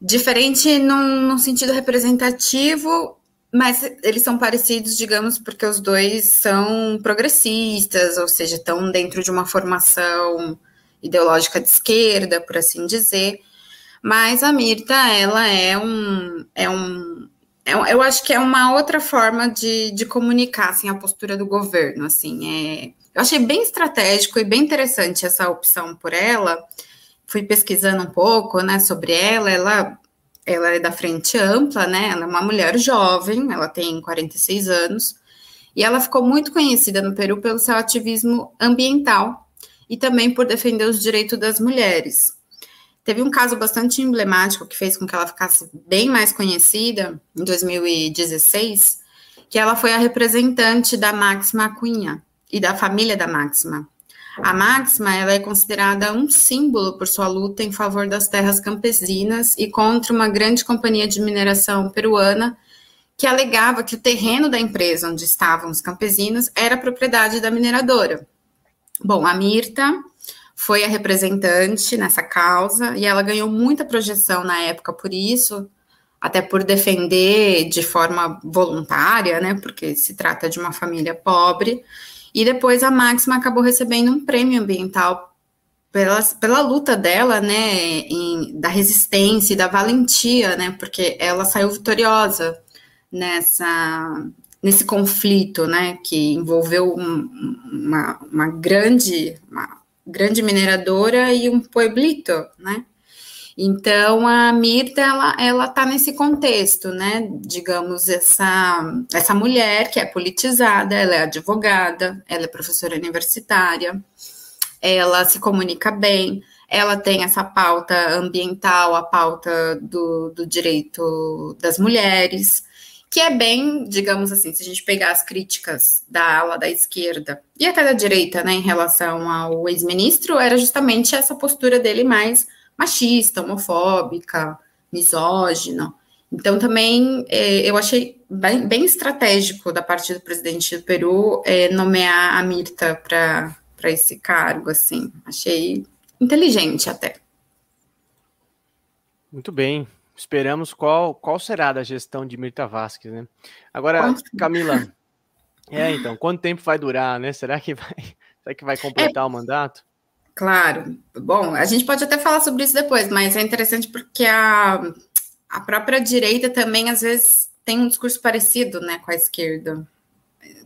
diferente num, num sentido representativo mas eles são parecidos, digamos, porque os dois são progressistas, ou seja, estão dentro de uma formação ideológica de esquerda, por assim dizer. Mas a Mirta, ela é um, é um, é um eu acho que é uma outra forma de, de comunicar, assim, a postura do governo, assim, é, eu achei bem estratégico e bem interessante essa opção por ela, fui pesquisando um pouco, né, sobre ela, ela ela é da frente ampla, né? Ela é uma mulher jovem, ela tem 46 anos, e ela ficou muito conhecida no Peru pelo seu ativismo ambiental e também por defender os direitos das mulheres. Teve um caso bastante emblemático que fez com que ela ficasse bem mais conhecida em 2016, que ela foi a representante da Máxima Cunha e da família da Máxima. A máxima ela é considerada um símbolo por sua luta em favor das terras campesinas e contra uma grande companhia de mineração peruana que alegava que o terreno da empresa onde estavam os campesinos era propriedade da mineradora. Bom, a Mirta foi a representante nessa causa e ela ganhou muita projeção na época por isso, até por defender de forma voluntária, né, porque se trata de uma família pobre e depois a Máxima acabou recebendo um prêmio ambiental pela, pela luta dela, né, em, da resistência e da valentia, né, porque ela saiu vitoriosa nessa nesse conflito, né, que envolveu um, uma, uma grande uma grande mineradora e um pueblito, né, então, a Mirta, ela, ela tá nesse contexto, né? Digamos, essa, essa mulher que é politizada, ela é advogada, ela é professora universitária, ela se comunica bem, ela tem essa pauta ambiental, a pauta do, do direito das mulheres, que é bem, digamos assim, se a gente pegar as críticas da ala da esquerda e até da direita, né, em relação ao ex-ministro, era justamente essa postura dele mais machista, homofóbica, misógina. Então, também é, eu achei bem, bem, estratégico da parte do presidente do Peru é, nomear a Mirta para esse cargo, assim. Achei inteligente até. Muito bem. Esperamos qual, qual será da gestão de Mirta Vasquez, né? Agora, Camila, é, então, quanto tempo vai durar, né? Será que vai, será que vai completar é, o mandato? Claro. Bom, a gente pode até falar sobre isso depois, mas é interessante porque a, a própria direita também, às vezes, tem um discurso parecido né, com a esquerda,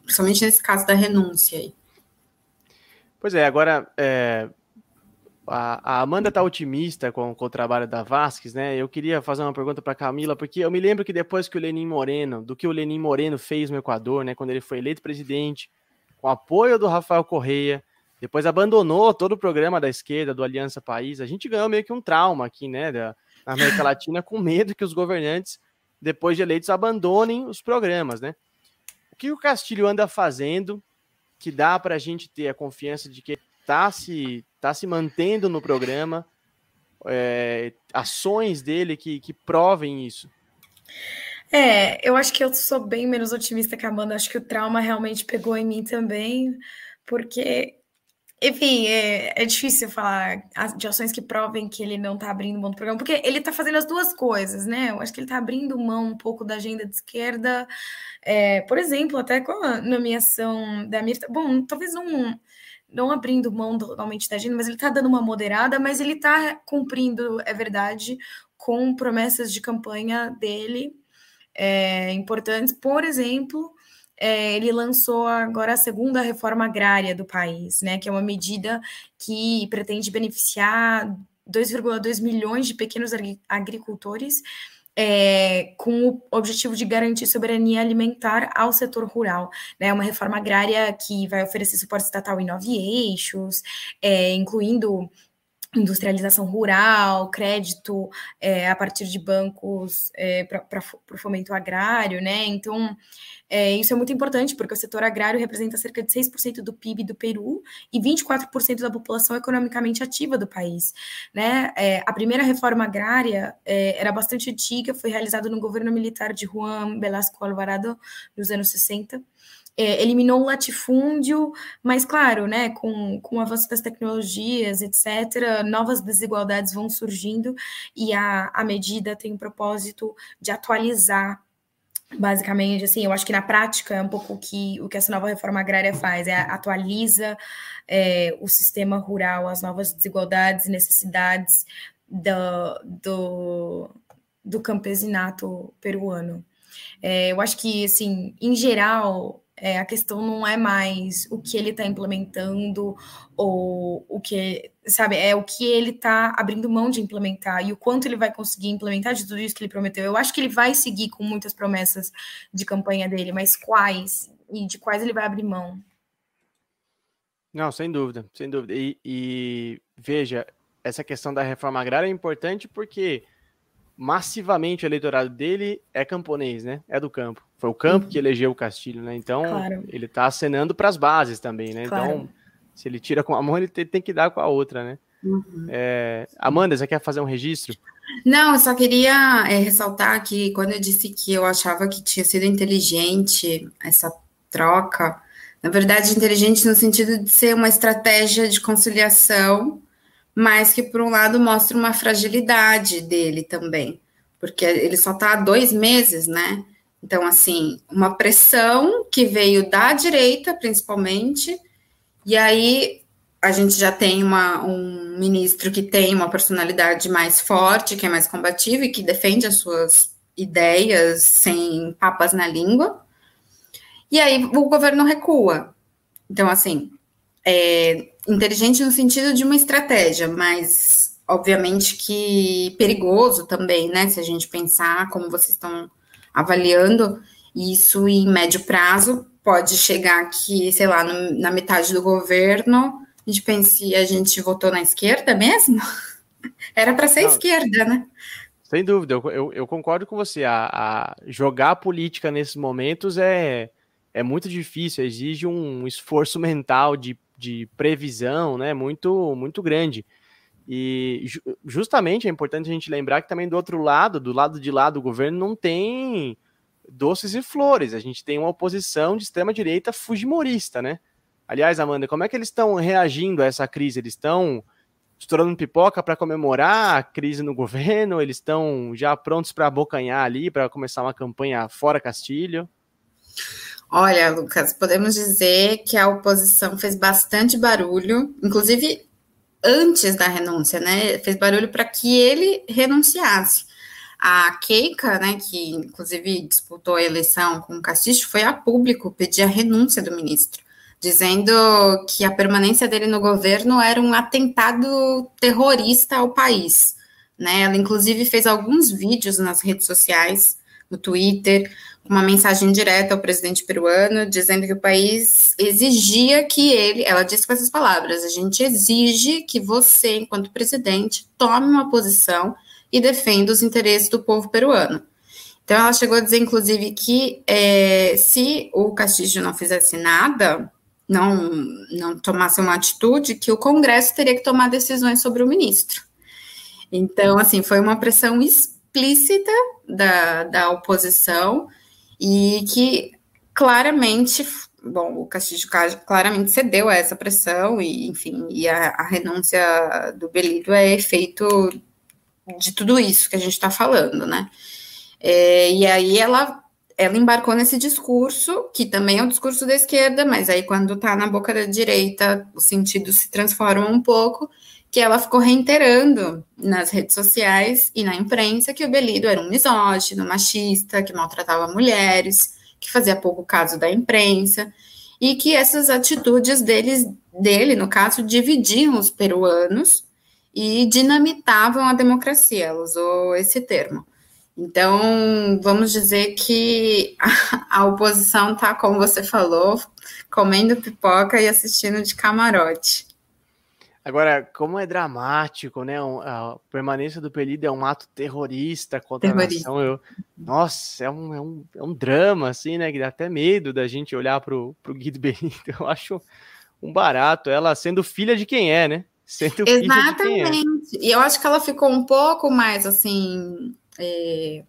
principalmente nesse caso da renúncia aí. Pois é, agora é, a, Amanda está otimista com, com, o trabalho da Vasques, né? Eu queria fazer uma pergunta para Camila, porque eu me lembro que depois que o Lenin Moreno, do que o Lenin Moreno fez no Equador, né? Quando ele foi eleito presidente, com apoio do Rafael Correia, depois abandonou todo o programa da esquerda, do Aliança País. A gente ganhou meio que um trauma aqui, né, da, América Latina, com medo que os governantes, depois de eleitos, abandonem os programas, né? O que o Castilho anda fazendo que dá para a gente ter a confiança de que está se, tá se mantendo no programa, é, ações dele que, que provem isso? É, eu acho que eu sou bem menos otimista que a Amanda. Acho que o trauma realmente pegou em mim também, porque enfim, é, é, difícil falar de ações que provem que ele não está abrindo mão do programa, porque ele está fazendo as duas coisas, né? Eu acho que ele está abrindo mão um pouco da agenda de esquerda, é, por exemplo, até com a nomeação da Mirta. Bom, talvez não, não abrindo mão totalmente da agenda, mas ele está dando uma moderada, mas ele está cumprindo, é verdade, com promessas de campanha dele é, importantes. Por exemplo, é, ele lançou agora a segunda reforma agrária do país, né, que é uma medida que pretende beneficiar 2,2 milhões de pequenos agricultores é, com o objetivo de garantir soberania alimentar ao setor rural. Né, uma reforma agrária que vai oferecer suporte estatal em nove eixos, é, incluindo industrialização rural, crédito é, a partir de bancos é, para o fomento agrário, né? Então, é, isso é muito importante, porque o setor agrário representa cerca de 6% do PIB do Peru e 24% da população economicamente ativa do país. Né? É, a primeira reforma agrária é, era bastante antiga, foi realizada no governo militar de Juan Velasco Alvarado nos anos 60 é, eliminou o latifúndio, mas claro, né, com, com o avanço das tecnologias, etc., novas desigualdades vão surgindo e a, a medida tem o propósito de atualizar basicamente, assim, eu acho que na prática é um pouco o que, o que essa nova reforma agrária faz, é atualiza é, o sistema rural, as novas desigualdades e necessidades do, do, do campesinato peruano. É, eu acho que, assim, em geral, é, a questão não é mais o que ele está implementando ou o que, sabe, é o que ele está abrindo mão de implementar e o quanto ele vai conseguir implementar de tudo isso que ele prometeu. Eu acho que ele vai seguir com muitas promessas de campanha dele, mas quais e de quais ele vai abrir mão? Não, sem dúvida, sem dúvida. E, e veja, essa questão da reforma agrária é importante porque massivamente o eleitorado dele é camponês, né? É do campo. Foi o campo uhum. que elegeu o Castilho, né? Então, claro. ele está acenando para as bases também, né? Claro. Então, se ele tira com a mão, ele tem que dar com a outra, né? Uhum. É... Amanda, você quer fazer um registro? Não, eu só queria é, ressaltar que quando eu disse que eu achava que tinha sido inteligente essa troca, na verdade, inteligente no sentido de ser uma estratégia de conciliação mas que, por um lado, mostra uma fragilidade dele também, porque ele só está há dois meses, né? Então, assim, uma pressão que veio da direita, principalmente, e aí a gente já tem uma, um ministro que tem uma personalidade mais forte, que é mais combativa e que defende as suas ideias sem papas na língua. E aí o governo recua. Então, assim, é, inteligente no sentido de uma estratégia, mas obviamente que perigoso também, né? Se a gente pensar como vocês estão avaliando isso em médio prazo, pode chegar aqui, sei lá, no, na metade do governo, a gente pense, a gente votou na esquerda mesmo? Era para ser Não, esquerda, né? Sem dúvida, eu, eu, eu concordo com você. A, a, jogar a política nesses momentos é, é muito difícil, exige um esforço mental de de previsão, né, muito, muito grande. E justamente é importante a gente lembrar que também do outro lado, do lado de lá do governo, não tem doces e flores. A gente tem uma oposição de extrema direita fujimorista, né? Aliás, Amanda, como é que eles estão reagindo a essa crise? Eles estão estourando pipoca para comemorar a crise no governo? Eles estão já prontos para abocanhar ali, para começar uma campanha fora Castilho? Olha, Lucas, podemos dizer que a oposição fez bastante barulho, inclusive antes da renúncia, né? Fez barulho para que ele renunciasse. A Keika, né, que inclusive disputou a eleição com o Castilho, foi a público pedir a renúncia do ministro, dizendo que a permanência dele no governo era um atentado terrorista ao país. Né? Ela, inclusive, fez alguns vídeos nas redes sociais, no Twitter, uma mensagem direta ao presidente peruano, dizendo que o país exigia que ele, ela disse com essas palavras, a gente exige que você, enquanto presidente, tome uma posição e defenda os interesses do povo peruano. Então, ela chegou a dizer, inclusive, que é, se o Castillo não fizesse nada, não, não tomasse uma atitude, que o Congresso teria que tomar decisões sobre o ministro. Então, assim, foi uma pressão explícita da, da oposição, e que claramente bom, o Castilho claramente cedeu a essa pressão e, enfim, e a, a renúncia do Belídio é efeito de tudo isso que a gente está falando, né? É, e aí ela ela embarcou nesse discurso, que também é um discurso da esquerda, mas aí quando está na boca da direita, o sentido se transforma um pouco, que ela ficou reiterando nas redes sociais e na imprensa que o Belido era um misógino, machista, que maltratava mulheres, que fazia pouco caso da imprensa, e que essas atitudes deles, dele, no caso, dividiam os peruanos e dinamitavam a democracia, ela usou esse termo. Então, vamos dizer que a, a oposição está, como você falou, comendo pipoca e assistindo de camarote. Agora, como é dramático, né? A permanência do Pelido é um ato terrorista contra terrorista. a nação. Eu, nossa, é um, é, um, é um drama, assim, né? Que dá até medo da gente olhar pro, pro Guido Benito. Eu acho um barato ela sendo filha de quem é, né? Sendo Exatamente. De quem é. E eu acho que ela ficou um pouco mais assim é,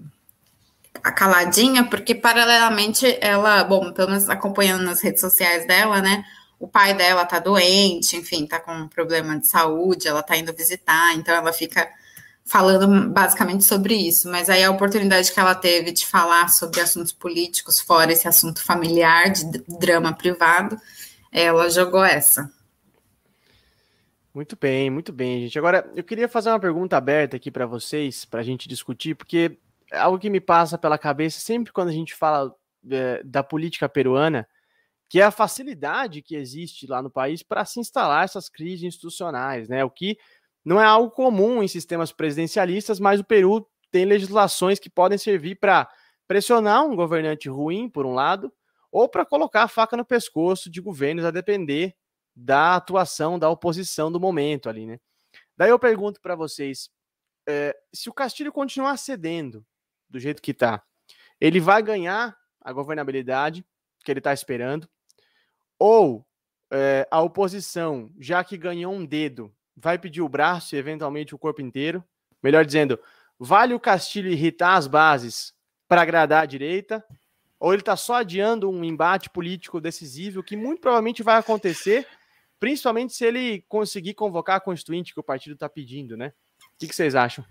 caladinha, porque paralelamente ela, bom, pelo menos acompanhando nas redes sociais dela, né? O pai dela tá doente, enfim, tá com um problema de saúde, ela tá indo visitar, então ela fica falando basicamente sobre isso. Mas aí a oportunidade que ela teve de falar sobre assuntos políticos, fora esse assunto familiar, de drama privado, ela jogou essa. Muito bem, muito bem, gente. Agora, eu queria fazer uma pergunta aberta aqui para vocês, para a gente discutir, porque é algo que me passa pela cabeça sempre quando a gente fala é, da política peruana, que é a facilidade que existe lá no país para se instalar essas crises institucionais, né? O que não é algo comum em sistemas presidencialistas, mas o Peru tem legislações que podem servir para pressionar um governante ruim, por um lado, ou para colocar a faca no pescoço de governos a depender da atuação da oposição do momento ali, né? Daí eu pergunto para vocês, é, se o Castilho continuar cedendo do jeito que está, ele vai ganhar a governabilidade que ele está esperando, ou é, a oposição, já que ganhou um dedo, vai pedir o braço e eventualmente o corpo inteiro? Melhor dizendo, vale o Castilho irritar as bases para agradar a direita? Ou ele está só adiando um embate político decisivo que muito provavelmente vai acontecer principalmente se ele conseguir convocar a constituinte que o partido está pedindo, né? O que, que, vocês acham?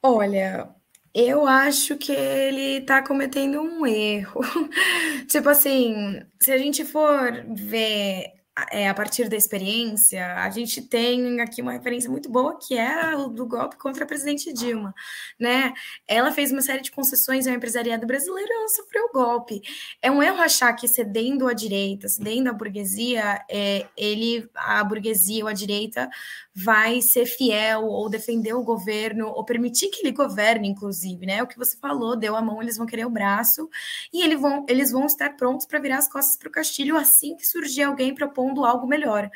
Olha, eu acho que ele está cometendo um erro. tipo assim, se a gente for ver é, a partir da experiência, a gente tem aqui uma referência muito boa que é o do golpe contra a presidente Dilma, né? Ela fez uma série de concessões ao empresariado brasileiro e ela sofreu golpe. É um erro achar que cedendo à direita, cedendo à burguesia, é, ele, a burguesia ou a direita vai ser fiel ou defender o governo ou permitir que ele governe, inclusive, né? O que você falou, deu a mão, eles vão querer o braço e eles vão, eles vão estar prontos para virar as costas para o Castilho assim que surgir alguém propondo algo melhor.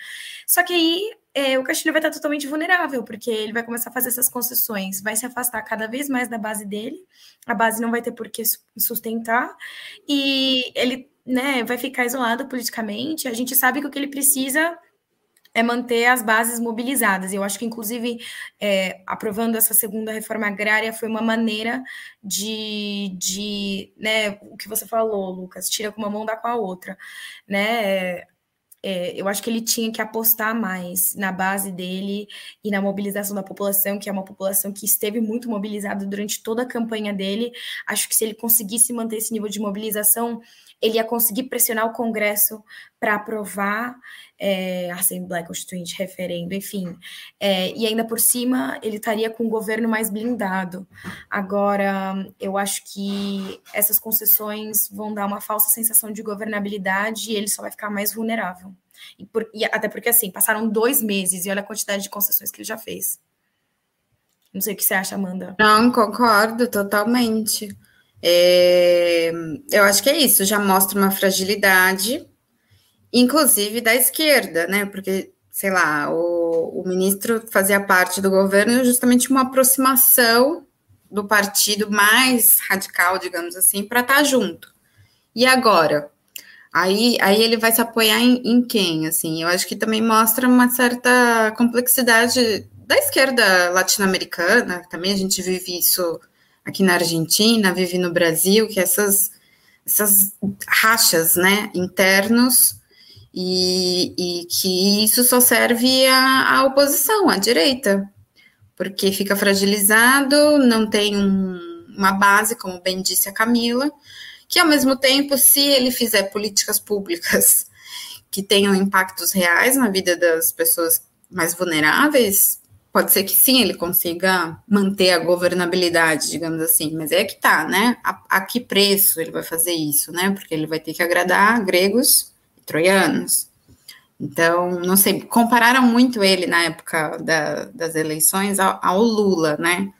Só que aí é, o Castilho vai estar totalmente vulnerável, porque ele vai começar a fazer essas concessões, vai se afastar cada vez mais da base dele, a base não vai ter por que sustentar, e ele né, vai ficar isolado politicamente. A gente sabe que o que ele precisa é manter as bases mobilizadas. Eu acho que, inclusive, é, aprovando essa segunda reforma agrária foi uma maneira de, de né, o que você falou, Lucas, tira com uma mão, dá com a outra, né? É, eu acho que ele tinha que apostar mais na base dele e na mobilização da população, que é uma população que esteve muito mobilizada durante toda a campanha dele. Acho que se ele conseguisse manter esse nível de mobilização, ele ia conseguir pressionar o Congresso para aprovar é, a Assembleia Constituinte, referendo, enfim. É, e ainda por cima, ele estaria com o governo mais blindado. Agora, eu acho que essas concessões vão dar uma falsa sensação de governabilidade e ele só vai ficar mais vulnerável. E, por, e até porque, assim, passaram dois meses e olha a quantidade de concessões que ele já fez. Não sei o que você acha, Amanda. Não, concordo totalmente. É, eu acho que é isso, já mostra uma fragilidade, inclusive da esquerda, né? Porque, sei lá, o, o ministro fazia parte do governo justamente uma aproximação do partido mais radical, digamos assim, para estar tá junto. E agora? Aí, aí ele vai se apoiar em, em quem? Assim, eu acho que também mostra uma certa complexidade da esquerda latino-americana, também a gente vive isso aqui na Argentina, vive no Brasil, que essas, essas rachas, né, internos, e, e que isso só serve à, à, oposição, à direita, porque fica fragilizado, não tem um, uma base, como bem disse a Camila, que ao mesmo tempo, se ele fizer políticas públicas que tenham impactos reais na vida das pessoas mais vulneráveis, pode ser que sim ele consiga manter a governabilidade, digamos assim, mas é que tá, né? A, a, que preço ele vai fazer isso, né? Porque ele vai ter que agradar gregos e troianos. Então, não sei, compararam muito ele na época da, das eleições ao, ao, Lula, né?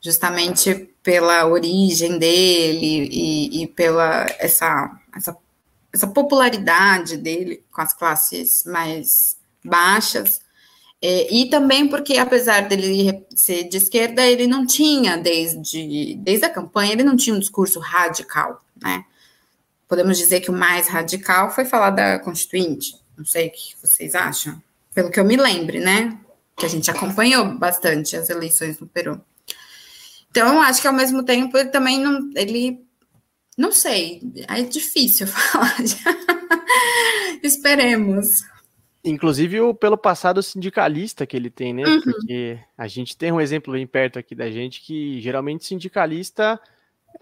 Justamente pela origem dele e, e pela essa, essa, essa popularidade dele com as classes mais baixas é, e também porque, apesar dele ser de esquerda, ele não tinha, desde, desde a campanha, ele não tinha um discurso radical, né? Podemos dizer que o mais radical foi falar da Constituinte. Não sei o que vocês acham. Pelo que eu me lembre, né? Que a gente acompanhou bastante as eleições no Peru. Então, acho que ao mesmo tempo ele também não. Ele. Não sei. É difícil falar. Esperemos. Inclusive o, pelo passado sindicalista que ele tem, né? Uhum. Porque a gente tem um exemplo bem perto aqui da gente que geralmente sindicalista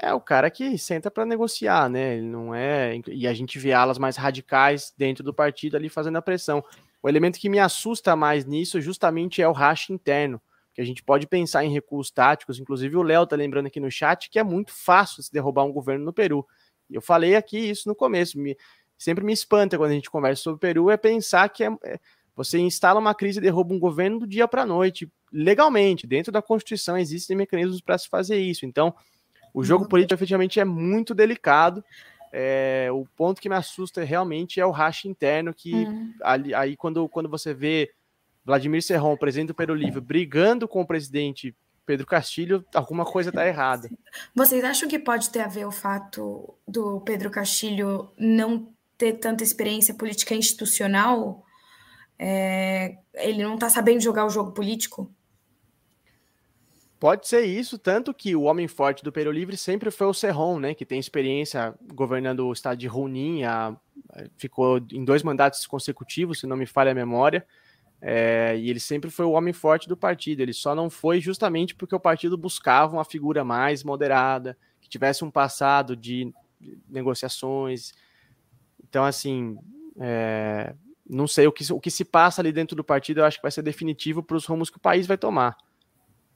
é o cara que senta para negociar, né? Ele não é. E a gente vê alas mais radicais dentro do partido ali fazendo a pressão. O elemento que me assusta mais nisso justamente é o racha interno, que a gente pode pensar em recursos táticos. Inclusive o Léo tá lembrando aqui no chat que é muito fácil se derrubar um governo no Peru. E eu falei aqui isso no começo. Me, sempre me espanta quando a gente conversa sobre o Peru é pensar que é, é, você instala uma crise e derruba um governo do dia para a noite, legalmente. Dentro da Constituição existem mecanismos para se fazer isso. Então, o jogo uhum. político efetivamente é muito delicado. É, o ponto que me assusta realmente é o racha interno, que uhum. ali, aí quando, quando você vê Vladimir Serrão, presidente do Peru Livre, brigando com o presidente Pedro Castilho, alguma coisa está errada. Vocês acham que pode ter a ver o fato do Pedro Castilho não ter tanta experiência política institucional, é, ele não está sabendo jogar o jogo político? Pode ser isso, tanto que o homem forte do Peru Livre sempre foi o Serron, né, que tem experiência governando o estado de Junín, a, ficou em dois mandatos consecutivos, se não me falha a memória, é, e ele sempre foi o homem forte do partido. Ele só não foi justamente porque o partido buscava uma figura mais moderada, que tivesse um passado de negociações, então, assim, é, não sei o que, o que se passa ali dentro do partido, eu acho que vai ser definitivo para os rumos que o país vai tomar.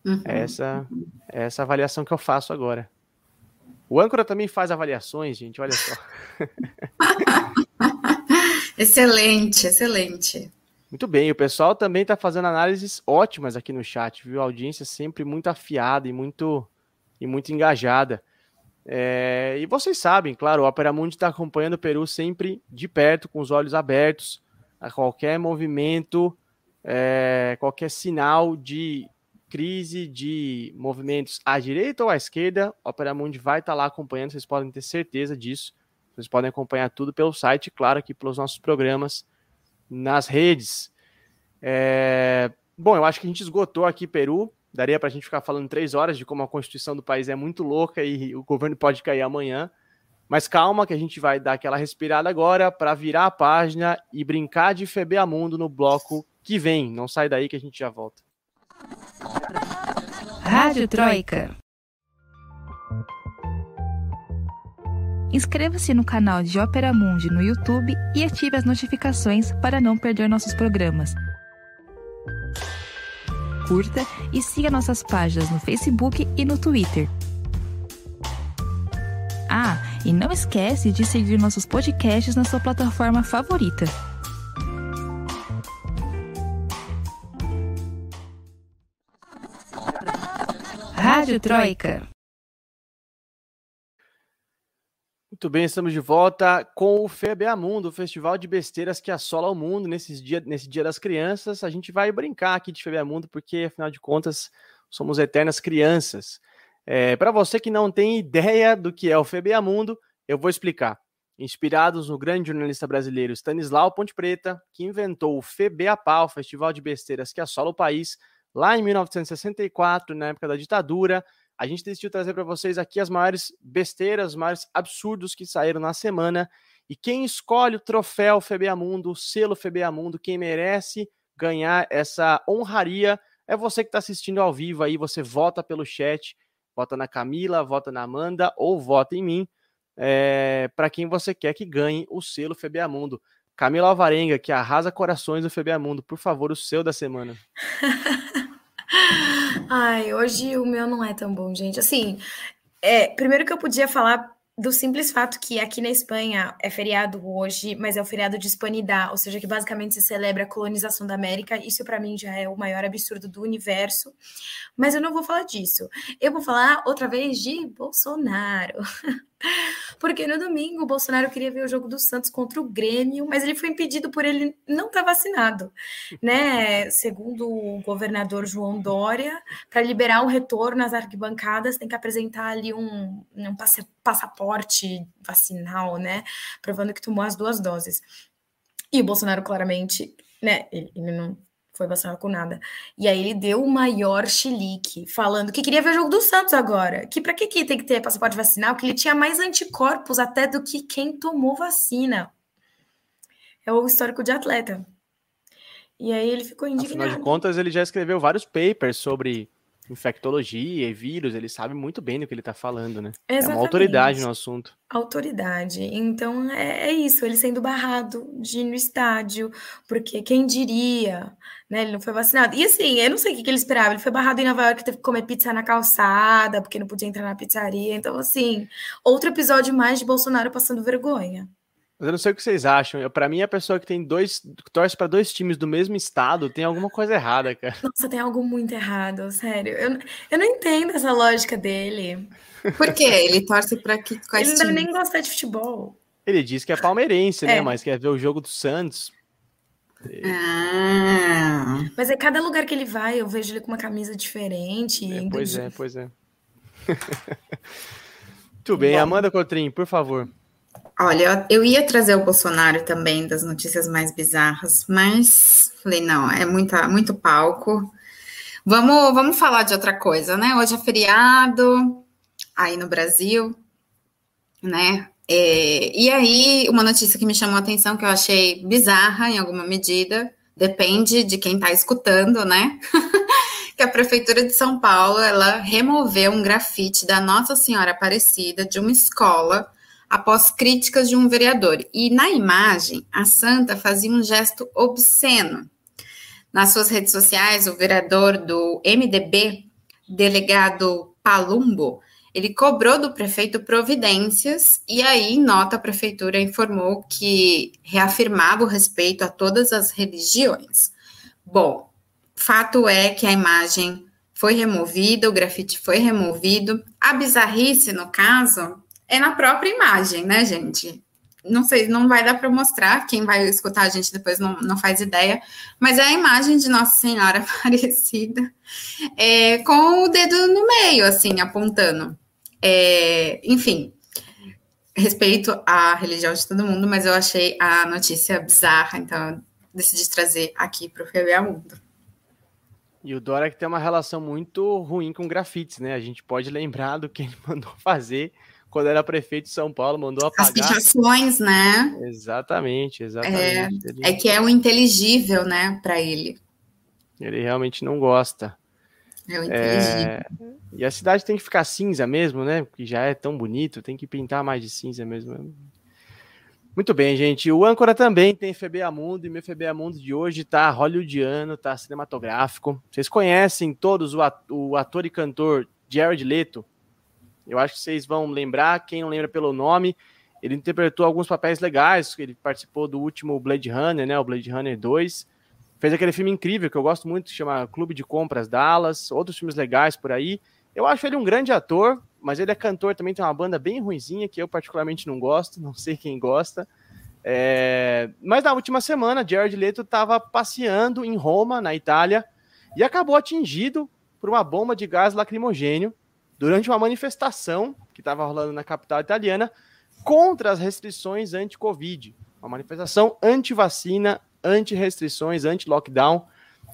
Uhum. Essa, essa avaliação que eu faço agora. O âncora também faz avaliações, gente, olha só. excelente, excelente. Muito bem, o pessoal também está fazendo análises ótimas aqui no chat, viu? A audiência sempre muito afiada e muito, e muito engajada. É, e vocês sabem, claro, o Opera Mundi está acompanhando o Peru sempre de perto, com os olhos abertos, a qualquer movimento, é, qualquer sinal de crise, de movimentos à direita ou à esquerda, o Opera Mundi vai estar tá lá acompanhando, vocês podem ter certeza disso. Vocês podem acompanhar tudo pelo site, claro, aqui pelos nossos programas nas redes. É, bom, eu acho que a gente esgotou aqui Peru. Daria para a gente ficar falando três horas de como a constituição do país é muito louca e o governo pode cair amanhã. Mas calma, que a gente vai dar aquela respirada agora para virar a página e brincar de FBA Mundo no bloco que vem. Não sai daí que a gente já volta. Rádio Troika. Inscreva-se no canal de Ópera Mundi no YouTube e ative as notificações para não perder nossos programas curta e siga nossas páginas no Facebook e no Twitter. Ah, e não esquece de seguir nossos podcasts na sua plataforma favorita. Rádio Troika. Muito bem, estamos de volta com o FBA Mundo, o festival de besteiras que assola o mundo nesses dia, nesse Dia das Crianças. A gente vai brincar aqui de FBA Mundo, porque afinal de contas somos eternas crianças. É, Para você que não tem ideia do que é o FBA Mundo, eu vou explicar. Inspirados no grande jornalista brasileiro Stanislau Ponte Preta, que inventou o FBAPA, o Festival de Besteiras que assola o país, lá em 1964, na época da ditadura, a gente decidiu trazer para vocês aqui as maiores besteiras, os maiores absurdos que saíram na semana. E quem escolhe o troféu FBA Mundo, o selo FBA Mundo, quem merece ganhar essa honraria é você que está assistindo ao vivo aí. Você vota pelo chat, vota na Camila, vota na Amanda ou vota em mim é, para quem você quer que ganhe o selo FBA Mundo. Camila Alvarenga, que arrasa corações do FBA Mundo, por favor, o seu da semana. Ai, hoje o meu não é tão bom, gente. Assim, é, primeiro que eu podia falar do simples fato que aqui na Espanha é feriado hoje, mas é o feriado de Hispanidad, ou seja, que basicamente se celebra a colonização da América. Isso para mim já é o maior absurdo do universo. Mas eu não vou falar disso. Eu vou falar outra vez de Bolsonaro. Porque no domingo o Bolsonaro queria ver o jogo do Santos contra o Grêmio, mas ele foi impedido por ele não estar tá vacinado, né? Segundo o governador João Dória, para liberar o retorno às arquibancadas, tem que apresentar ali um, um passaporte vacinal, né? Provando que tomou as duas doses. E o Bolsonaro claramente, né? Ele, ele não foi vacinar com nada. E aí ele deu o maior chilique, falando que queria ver o jogo do Santos agora. Que para que, que tem que ter passaporte vacinal? Que ele tinha mais anticorpos até do que quem tomou vacina. É o histórico de atleta. E aí ele ficou indignado. Afinal de contas, ele já escreveu vários papers sobre infectologia e vírus, ele sabe muito bem do que ele está falando, né? Exatamente. É uma autoridade no assunto. Autoridade. Então é, é, isso, ele sendo barrado de ir no estádio, porque quem diria, né? Ele não foi vacinado. E assim, eu não sei o que, que ele esperava. Ele foi barrado em Nova York, teve que comer pizza na calçada, porque não podia entrar na pizzaria. Então, assim, outro episódio mais de Bolsonaro passando vergonha. Mas eu não sei o que vocês acham. Para mim, a pessoa que tem dois, torce para dois times do mesmo estado, tem alguma coisa errada, cara. Nossa, tem algo muito errado, sério. Eu, eu não entendo essa lógica dele. Por quê? Ele torce para que Ele não deve nem gostar de futebol. Ele diz que é palmeirense, né? é. né? Mas quer ver o jogo do Santos. Ah. Mas é cada lugar que ele vai, eu vejo ele com uma camisa diferente. É, pois é, pois é. Muito bem, Bom. Amanda Cotrim, por favor. Olha, eu ia trazer o Bolsonaro também das notícias mais bizarras, mas falei, não, é muita, muito palco. Vamos, vamos falar de outra coisa, né? Hoje é feriado aí no Brasil, né? É, e aí, uma notícia que me chamou a atenção, que eu achei bizarra em alguma medida, depende de quem está escutando, né? que a Prefeitura de São Paulo, ela removeu um grafite da Nossa Senhora Aparecida de uma escola após críticas de um vereador. E na imagem, a santa fazia um gesto obsceno. Nas suas redes sociais, o vereador do MDB, delegado Palumbo, ele cobrou do prefeito providências e aí, nota, a prefeitura informou que reafirmava o respeito a todas as religiões. Bom, fato é que a imagem foi removida, o grafite foi removido. A bizarrice, no caso, é na própria imagem, né, gente? Não sei, não vai dar para mostrar, quem vai escutar a gente depois não, não faz ideia, mas é a imagem de Nossa Senhora Aparecida, é, com o dedo no meio, assim, apontando. É, enfim, respeito à religião de todo mundo, mas eu achei a notícia bizarra, então decidi trazer aqui para o FBA Mundo. E o Dora que tem uma relação muito ruim com grafites, né? A gente pode lembrar do que ele mandou fazer quando era prefeito de São Paulo, mandou apagar. As pichações, né? Exatamente, exatamente. É, ele... é que é o inteligível, né, para ele. Ele realmente não gosta. É o inteligível. É... E a cidade tem que ficar cinza mesmo, né? Porque já é tão bonito, tem que pintar mais de cinza mesmo. Muito bem, gente. O âncora também tem FBA Mundo e meu FBA Mundo de hoje tá hollywoodiano, tá cinematográfico. Vocês conhecem todos o ator e cantor Jared Leto? Eu acho que vocês vão lembrar, quem não lembra pelo nome, ele interpretou alguns papéis legais, ele participou do último Blade Runner, né, o Blade Runner 2, fez aquele filme incrível que eu gosto muito, que chama Clube de Compras Dallas, outros filmes legais por aí. Eu acho ele um grande ator, mas ele é cantor também, tem uma banda bem ruinzinha, que eu particularmente não gosto, não sei quem gosta. É... Mas na última semana, Jared Leto estava passeando em Roma, na Itália, e acabou atingido por uma bomba de gás lacrimogênio durante uma manifestação que estava rolando na capital italiana contra as restrições anti-Covid. Uma manifestação anti-vacina, anti-restrições, anti-lockdown.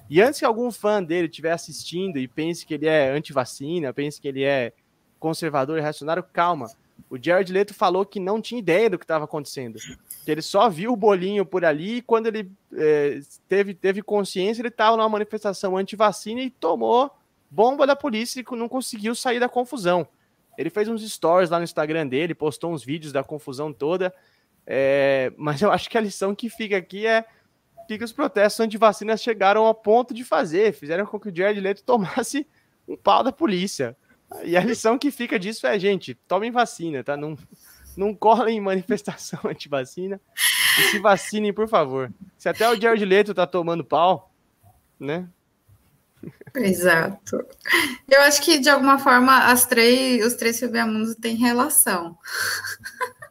E antes que algum fã dele estiver assistindo e pense que ele é anti-vacina, pense que ele é conservador e reacionário, calma. O Jared Leto falou que não tinha ideia do que estava acontecendo. Que ele só viu o bolinho por ali e quando ele é, teve, teve consciência, ele estava numa manifestação anti-vacina e tomou bomba da polícia e não conseguiu sair da confusão. Ele fez uns stories lá no Instagram dele, postou uns vídeos da confusão toda. É, mas eu acho que a lição que fica aqui é que os protestos anti-vacina chegaram ao ponto de fazer, fizeram com que o Jared Leto tomasse um pau da polícia. E a lição que fica disso é, gente, tomem vacina, tá? Não, não colhem em manifestação anti-vacina. E se vacinem, por favor. Se até o Jared Leto tá tomando pau, né? Exato. Eu acho que, de alguma forma, as três, os três Febiamundos têm relação.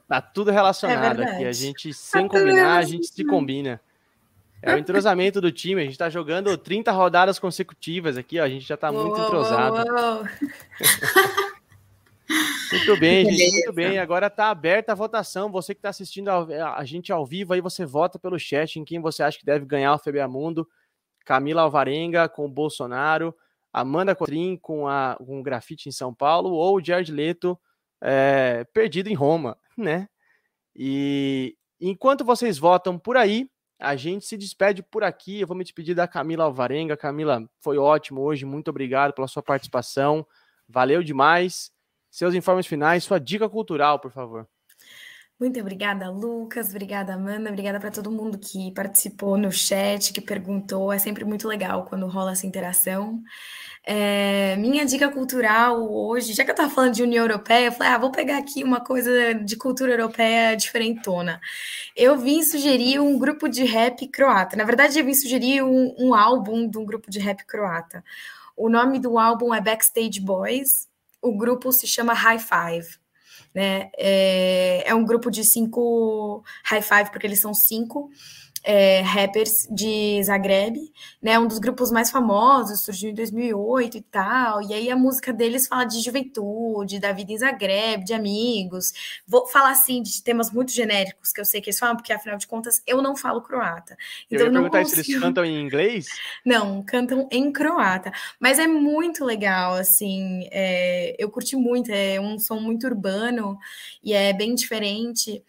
Tá tudo relacionado é aqui. A gente, sem tá combinar, a gente se combina. É o entrosamento do time. A gente tá jogando 30 rodadas consecutivas aqui, ó. A gente já tá muito entrosado. muito bem, gente. Muito bem. Agora tá aberta a votação. Você que tá assistindo a gente ao vivo, aí você vota pelo chat em quem você acha que deve ganhar o FBA Mundo. Camila Alvarenga com o Bolsonaro, Amanda Cotrim com, a, com o grafite em São Paulo, ou o Jared Leto é, perdido em Roma, né? E enquanto vocês votam por aí, a gente se despede por aqui. Eu vou me despedir da Camila Alvarenga. Camila, foi ótimo hoje. Muito obrigado pela sua participação. Valeu demais. Seus informes finais, sua dica cultural, por favor. Muito obrigada, Lucas. Obrigada, Amanda. Obrigada para todo mundo que participou no chat, que perguntou. É sempre muito legal quando rola essa interação. É, minha dica cultural hoje, já que eu estava falando de União Europeia, eu falei, ah, vou pegar aqui uma coisa de cultura europeia diferentona. Eu vim sugerir um grupo de rap croata. Na verdade, eu vim sugerir um, um álbum de um grupo de rap croata. O nome do álbum é Backstage Boys. O grupo se chama High Five. Né? É, é um grupo de cinco high five, porque eles são cinco é, rappers de Zagreb, né? Um dos grupos mais famosos, surgiu em 2008 e tal. E aí a música deles fala de juventude, da vida em Zagreb, de amigos. Vou falar assim de temas muito genéricos que eu sei que eles falam, porque afinal de contas eu não falo croata. Então eu ia não consigo... se eles cantam em inglês? Não, cantam em croata. Mas é muito legal, assim. É... eu curti muito. É um som muito urbano e é bem diferente.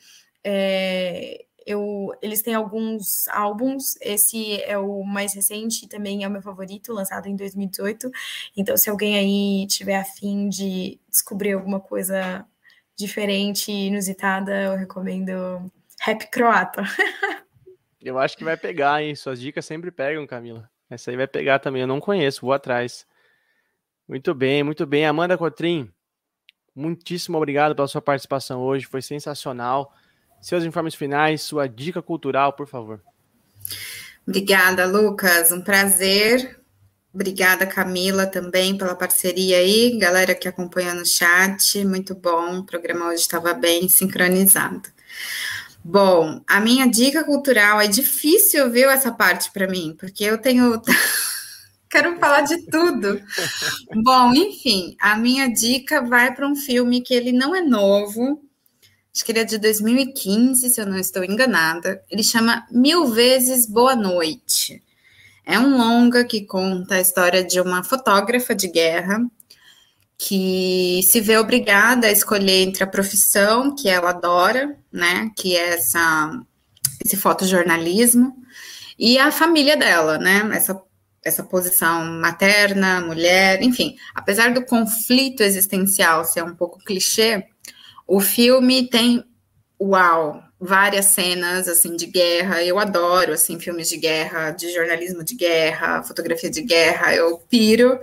É, eu, eles têm alguns álbuns, esse é o mais recente e também é o meu favorito, lançado em 2018. Então, se alguém aí tiver afim de descobrir alguma coisa diferente, inusitada, eu recomendo Rap Croata. eu acho que vai pegar, hein? Suas dicas sempre pegam, Camila. Essa aí vai pegar também, eu não conheço, vou atrás. Muito bem, muito bem. Amanda Cotrim, muitíssimo obrigado pela sua participação hoje, foi sensacional. Seus informes finais, sua dica cultural, por favor. Obrigada, Lucas. Um prazer. Obrigada, Camila, também pela parceria aí. Galera que acompanha no chat, muito bom. O programa hoje estava bem sincronizado. Bom, a minha dica cultural é difícil, viu, essa parte para mim, porque eu tenho. Quero falar de tudo. Bom, enfim, a minha dica vai para um filme que ele não é novo, acho que ele é de 2015, se eu não estou enganada. Ele chama Mil Vezes Boa Noite. É um longa que conta a história de uma fotógrafa de guerra que se vê obrigada a escolher entre a profissão que ela adora, né, que é essa esse fotojornalismo, e a família dela, né, essa essa posição materna, mulher, enfim, apesar do conflito existencial ser um pouco clichê, o filme tem, uau, várias cenas, assim, de guerra. Eu adoro, assim, filmes de guerra, de jornalismo de guerra, fotografia de guerra. Eu piro.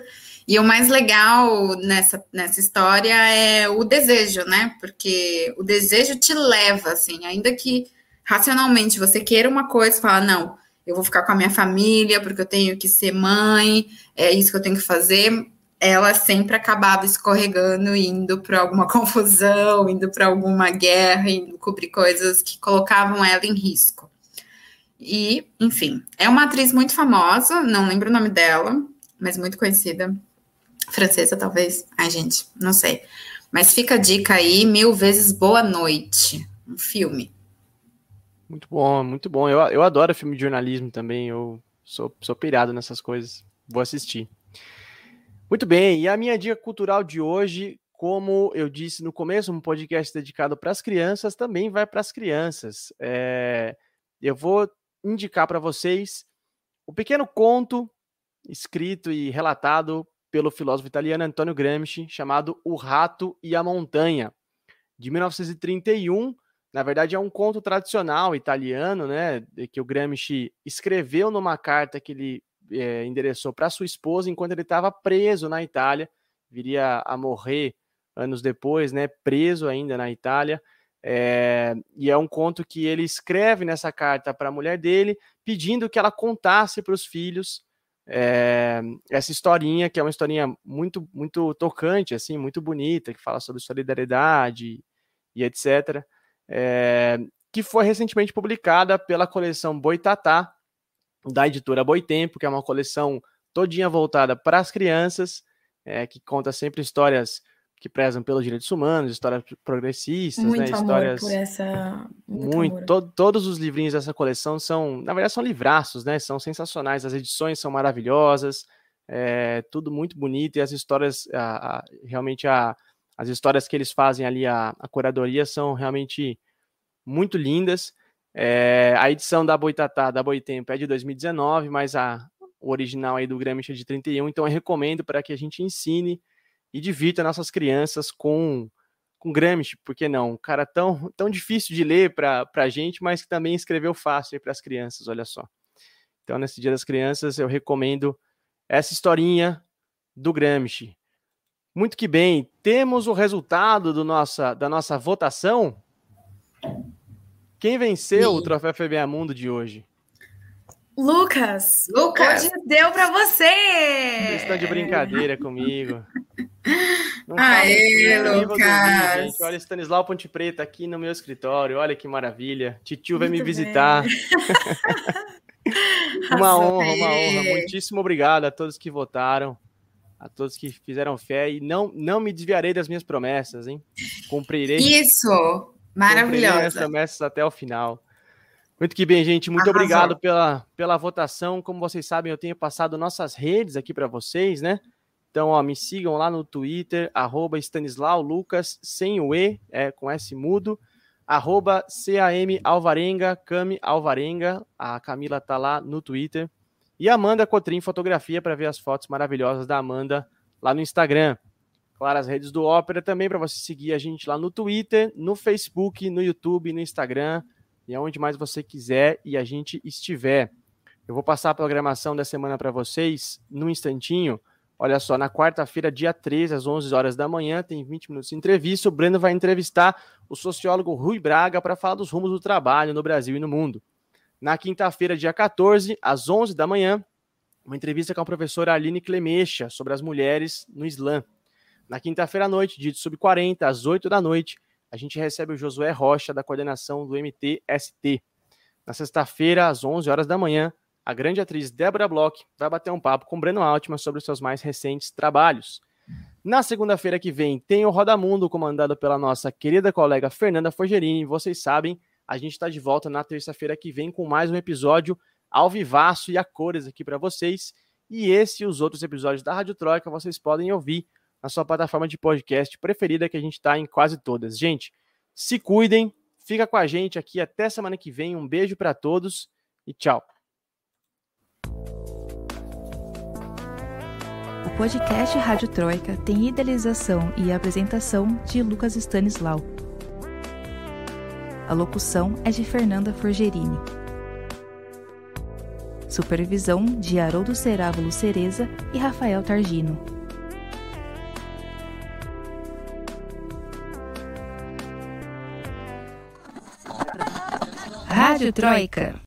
E o mais legal nessa, nessa história é o desejo, né? Porque o desejo te leva, assim, ainda que racionalmente você queira uma coisa, fala, não, eu vou ficar com a minha família porque eu tenho que ser mãe, é isso que eu tenho que fazer ela sempre acabava escorregando, indo para alguma confusão, indo para alguma guerra, indo cobrir coisas que colocavam ela em risco. E, enfim, é uma atriz muito famosa, não lembro o nome dela, mas muito conhecida. Francesa, talvez. Ai, gente, não sei. Mas fica a dica aí, mil vezes boa noite. Um filme. Muito bom, muito bom. Eu, eu adoro filme de jornalismo também. Eu Sou, sou pirado nessas coisas. Vou assistir. Muito bem, e a minha dica cultural de hoje, como eu disse no começo, um podcast dedicado para as crianças, também vai para as crianças. É, eu vou indicar para vocês o pequeno conto escrito e relatado pelo filósofo italiano Antonio Gramsci, chamado O Rato e a Montanha, de 1931. Na verdade, é um conto tradicional italiano, né, que o Gramsci escreveu numa carta que ele é, endereçou para sua esposa enquanto ele estava preso na Itália, viria a morrer anos depois, né, preso ainda na Itália. É, e é um conto que ele escreve nessa carta para a mulher dele, pedindo que ela contasse para os filhos é, essa historinha, que é uma historinha muito, muito tocante, assim, muito bonita, que fala sobre solidariedade e etc., é, que foi recentemente publicada pela coleção Boitatá, da editora Boitempo, que é uma coleção todinha voltada para as crianças, é, que conta sempre histórias que prezam pelos direitos humanos, histórias progressistas, muito né? Histórias por essa muito, muito to, todos os livrinhos dessa coleção são, na verdade, são livraços, né? São sensacionais, as edições são maravilhosas, é, tudo muito bonito e as histórias, a, a, realmente a, as histórias que eles fazem ali a, a curadoria são realmente muito lindas. É, a edição da Boitatá, da Boitempo, é de 2019, mas a, o original aí do Gramsci é de 31, então eu recomendo para que a gente ensine e divirta nossas crianças com com Gramsci, por que não? Um cara tão, tão difícil de ler para a gente, mas que também escreveu fácil para as crianças, olha só. Então, nesse Dia das Crianças, eu recomendo essa historinha do Gramsci. Muito que bem, temos o resultado do nossa, da nossa votação. Quem venceu Sim. o Troféu FBA Mundo de hoje? Lucas, Lucas, hoje deu para você. Vocês estão de brincadeira comigo. Não Aê, Lucas! gente. Olha, Stanislau Ponte Preta aqui no meu escritório. Olha que maravilha. Titio vai me visitar. uma honra, uma honra. Muitíssimo obrigado a todos que votaram, a todos que fizeram fé e não, não me desviarei das minhas promessas, hein? Cumprirei. Isso! Maravilhosa. as promessas até o final. Muito que bem, gente. Muito Arrasou. obrigado pela, pela votação. Como vocês sabem, eu tenho passado nossas redes aqui para vocês, né? Então, ó, me sigam lá no Twitter, arroba Stanislau Lucas, sem o E, é, com S mudo, arroba CAM Alvarenga, Cami Alvarenga, a Camila tá lá no Twitter, e Amanda Cotrim Fotografia para ver as fotos maravilhosas da Amanda lá no Instagram. Claro, as redes do Ópera também para você seguir a gente lá no Twitter, no Facebook, no YouTube, no Instagram, e aonde mais você quiser e a gente estiver. Eu vou passar a programação da semana para vocês num instantinho. Olha só, na quarta-feira, dia 13, às 11 horas da manhã, tem 20 minutos de entrevista. O Breno vai entrevistar o sociólogo Rui Braga para falar dos rumos do trabalho no Brasil e no mundo. Na quinta-feira, dia 14, às 11 da manhã, uma entrevista com a professora Aline Clemecha sobre as mulheres no Islã. Na quinta-feira à noite, dia de sub-40, às 8 da noite, a gente recebe o Josué Rocha, da coordenação do MTST. Na sexta-feira, às 11 horas da manhã, a grande atriz Débora Bloch vai bater um papo com Breno Altman sobre seus mais recentes trabalhos. Na segunda-feira que vem, tem o Roda Mundo, comandado pela nossa querida colega Fernanda Forgerini. Vocês sabem, a gente está de volta na terça-feira que vem com mais um episódio ao vivaço e a cores aqui para vocês. E esse e os outros episódios da Rádio Troika vocês podem ouvir na sua plataforma de podcast preferida, que a gente está em quase todas. Gente, se cuidem, fica com a gente aqui até semana que vem. Um beijo para todos e tchau. O podcast Rádio Troika tem idealização e apresentação de Lucas Stanislau. A locução é de Fernanda Forgerini. Supervisão de Haroldo Cerávulo Cereza e Rafael Targino. Rádio Troika.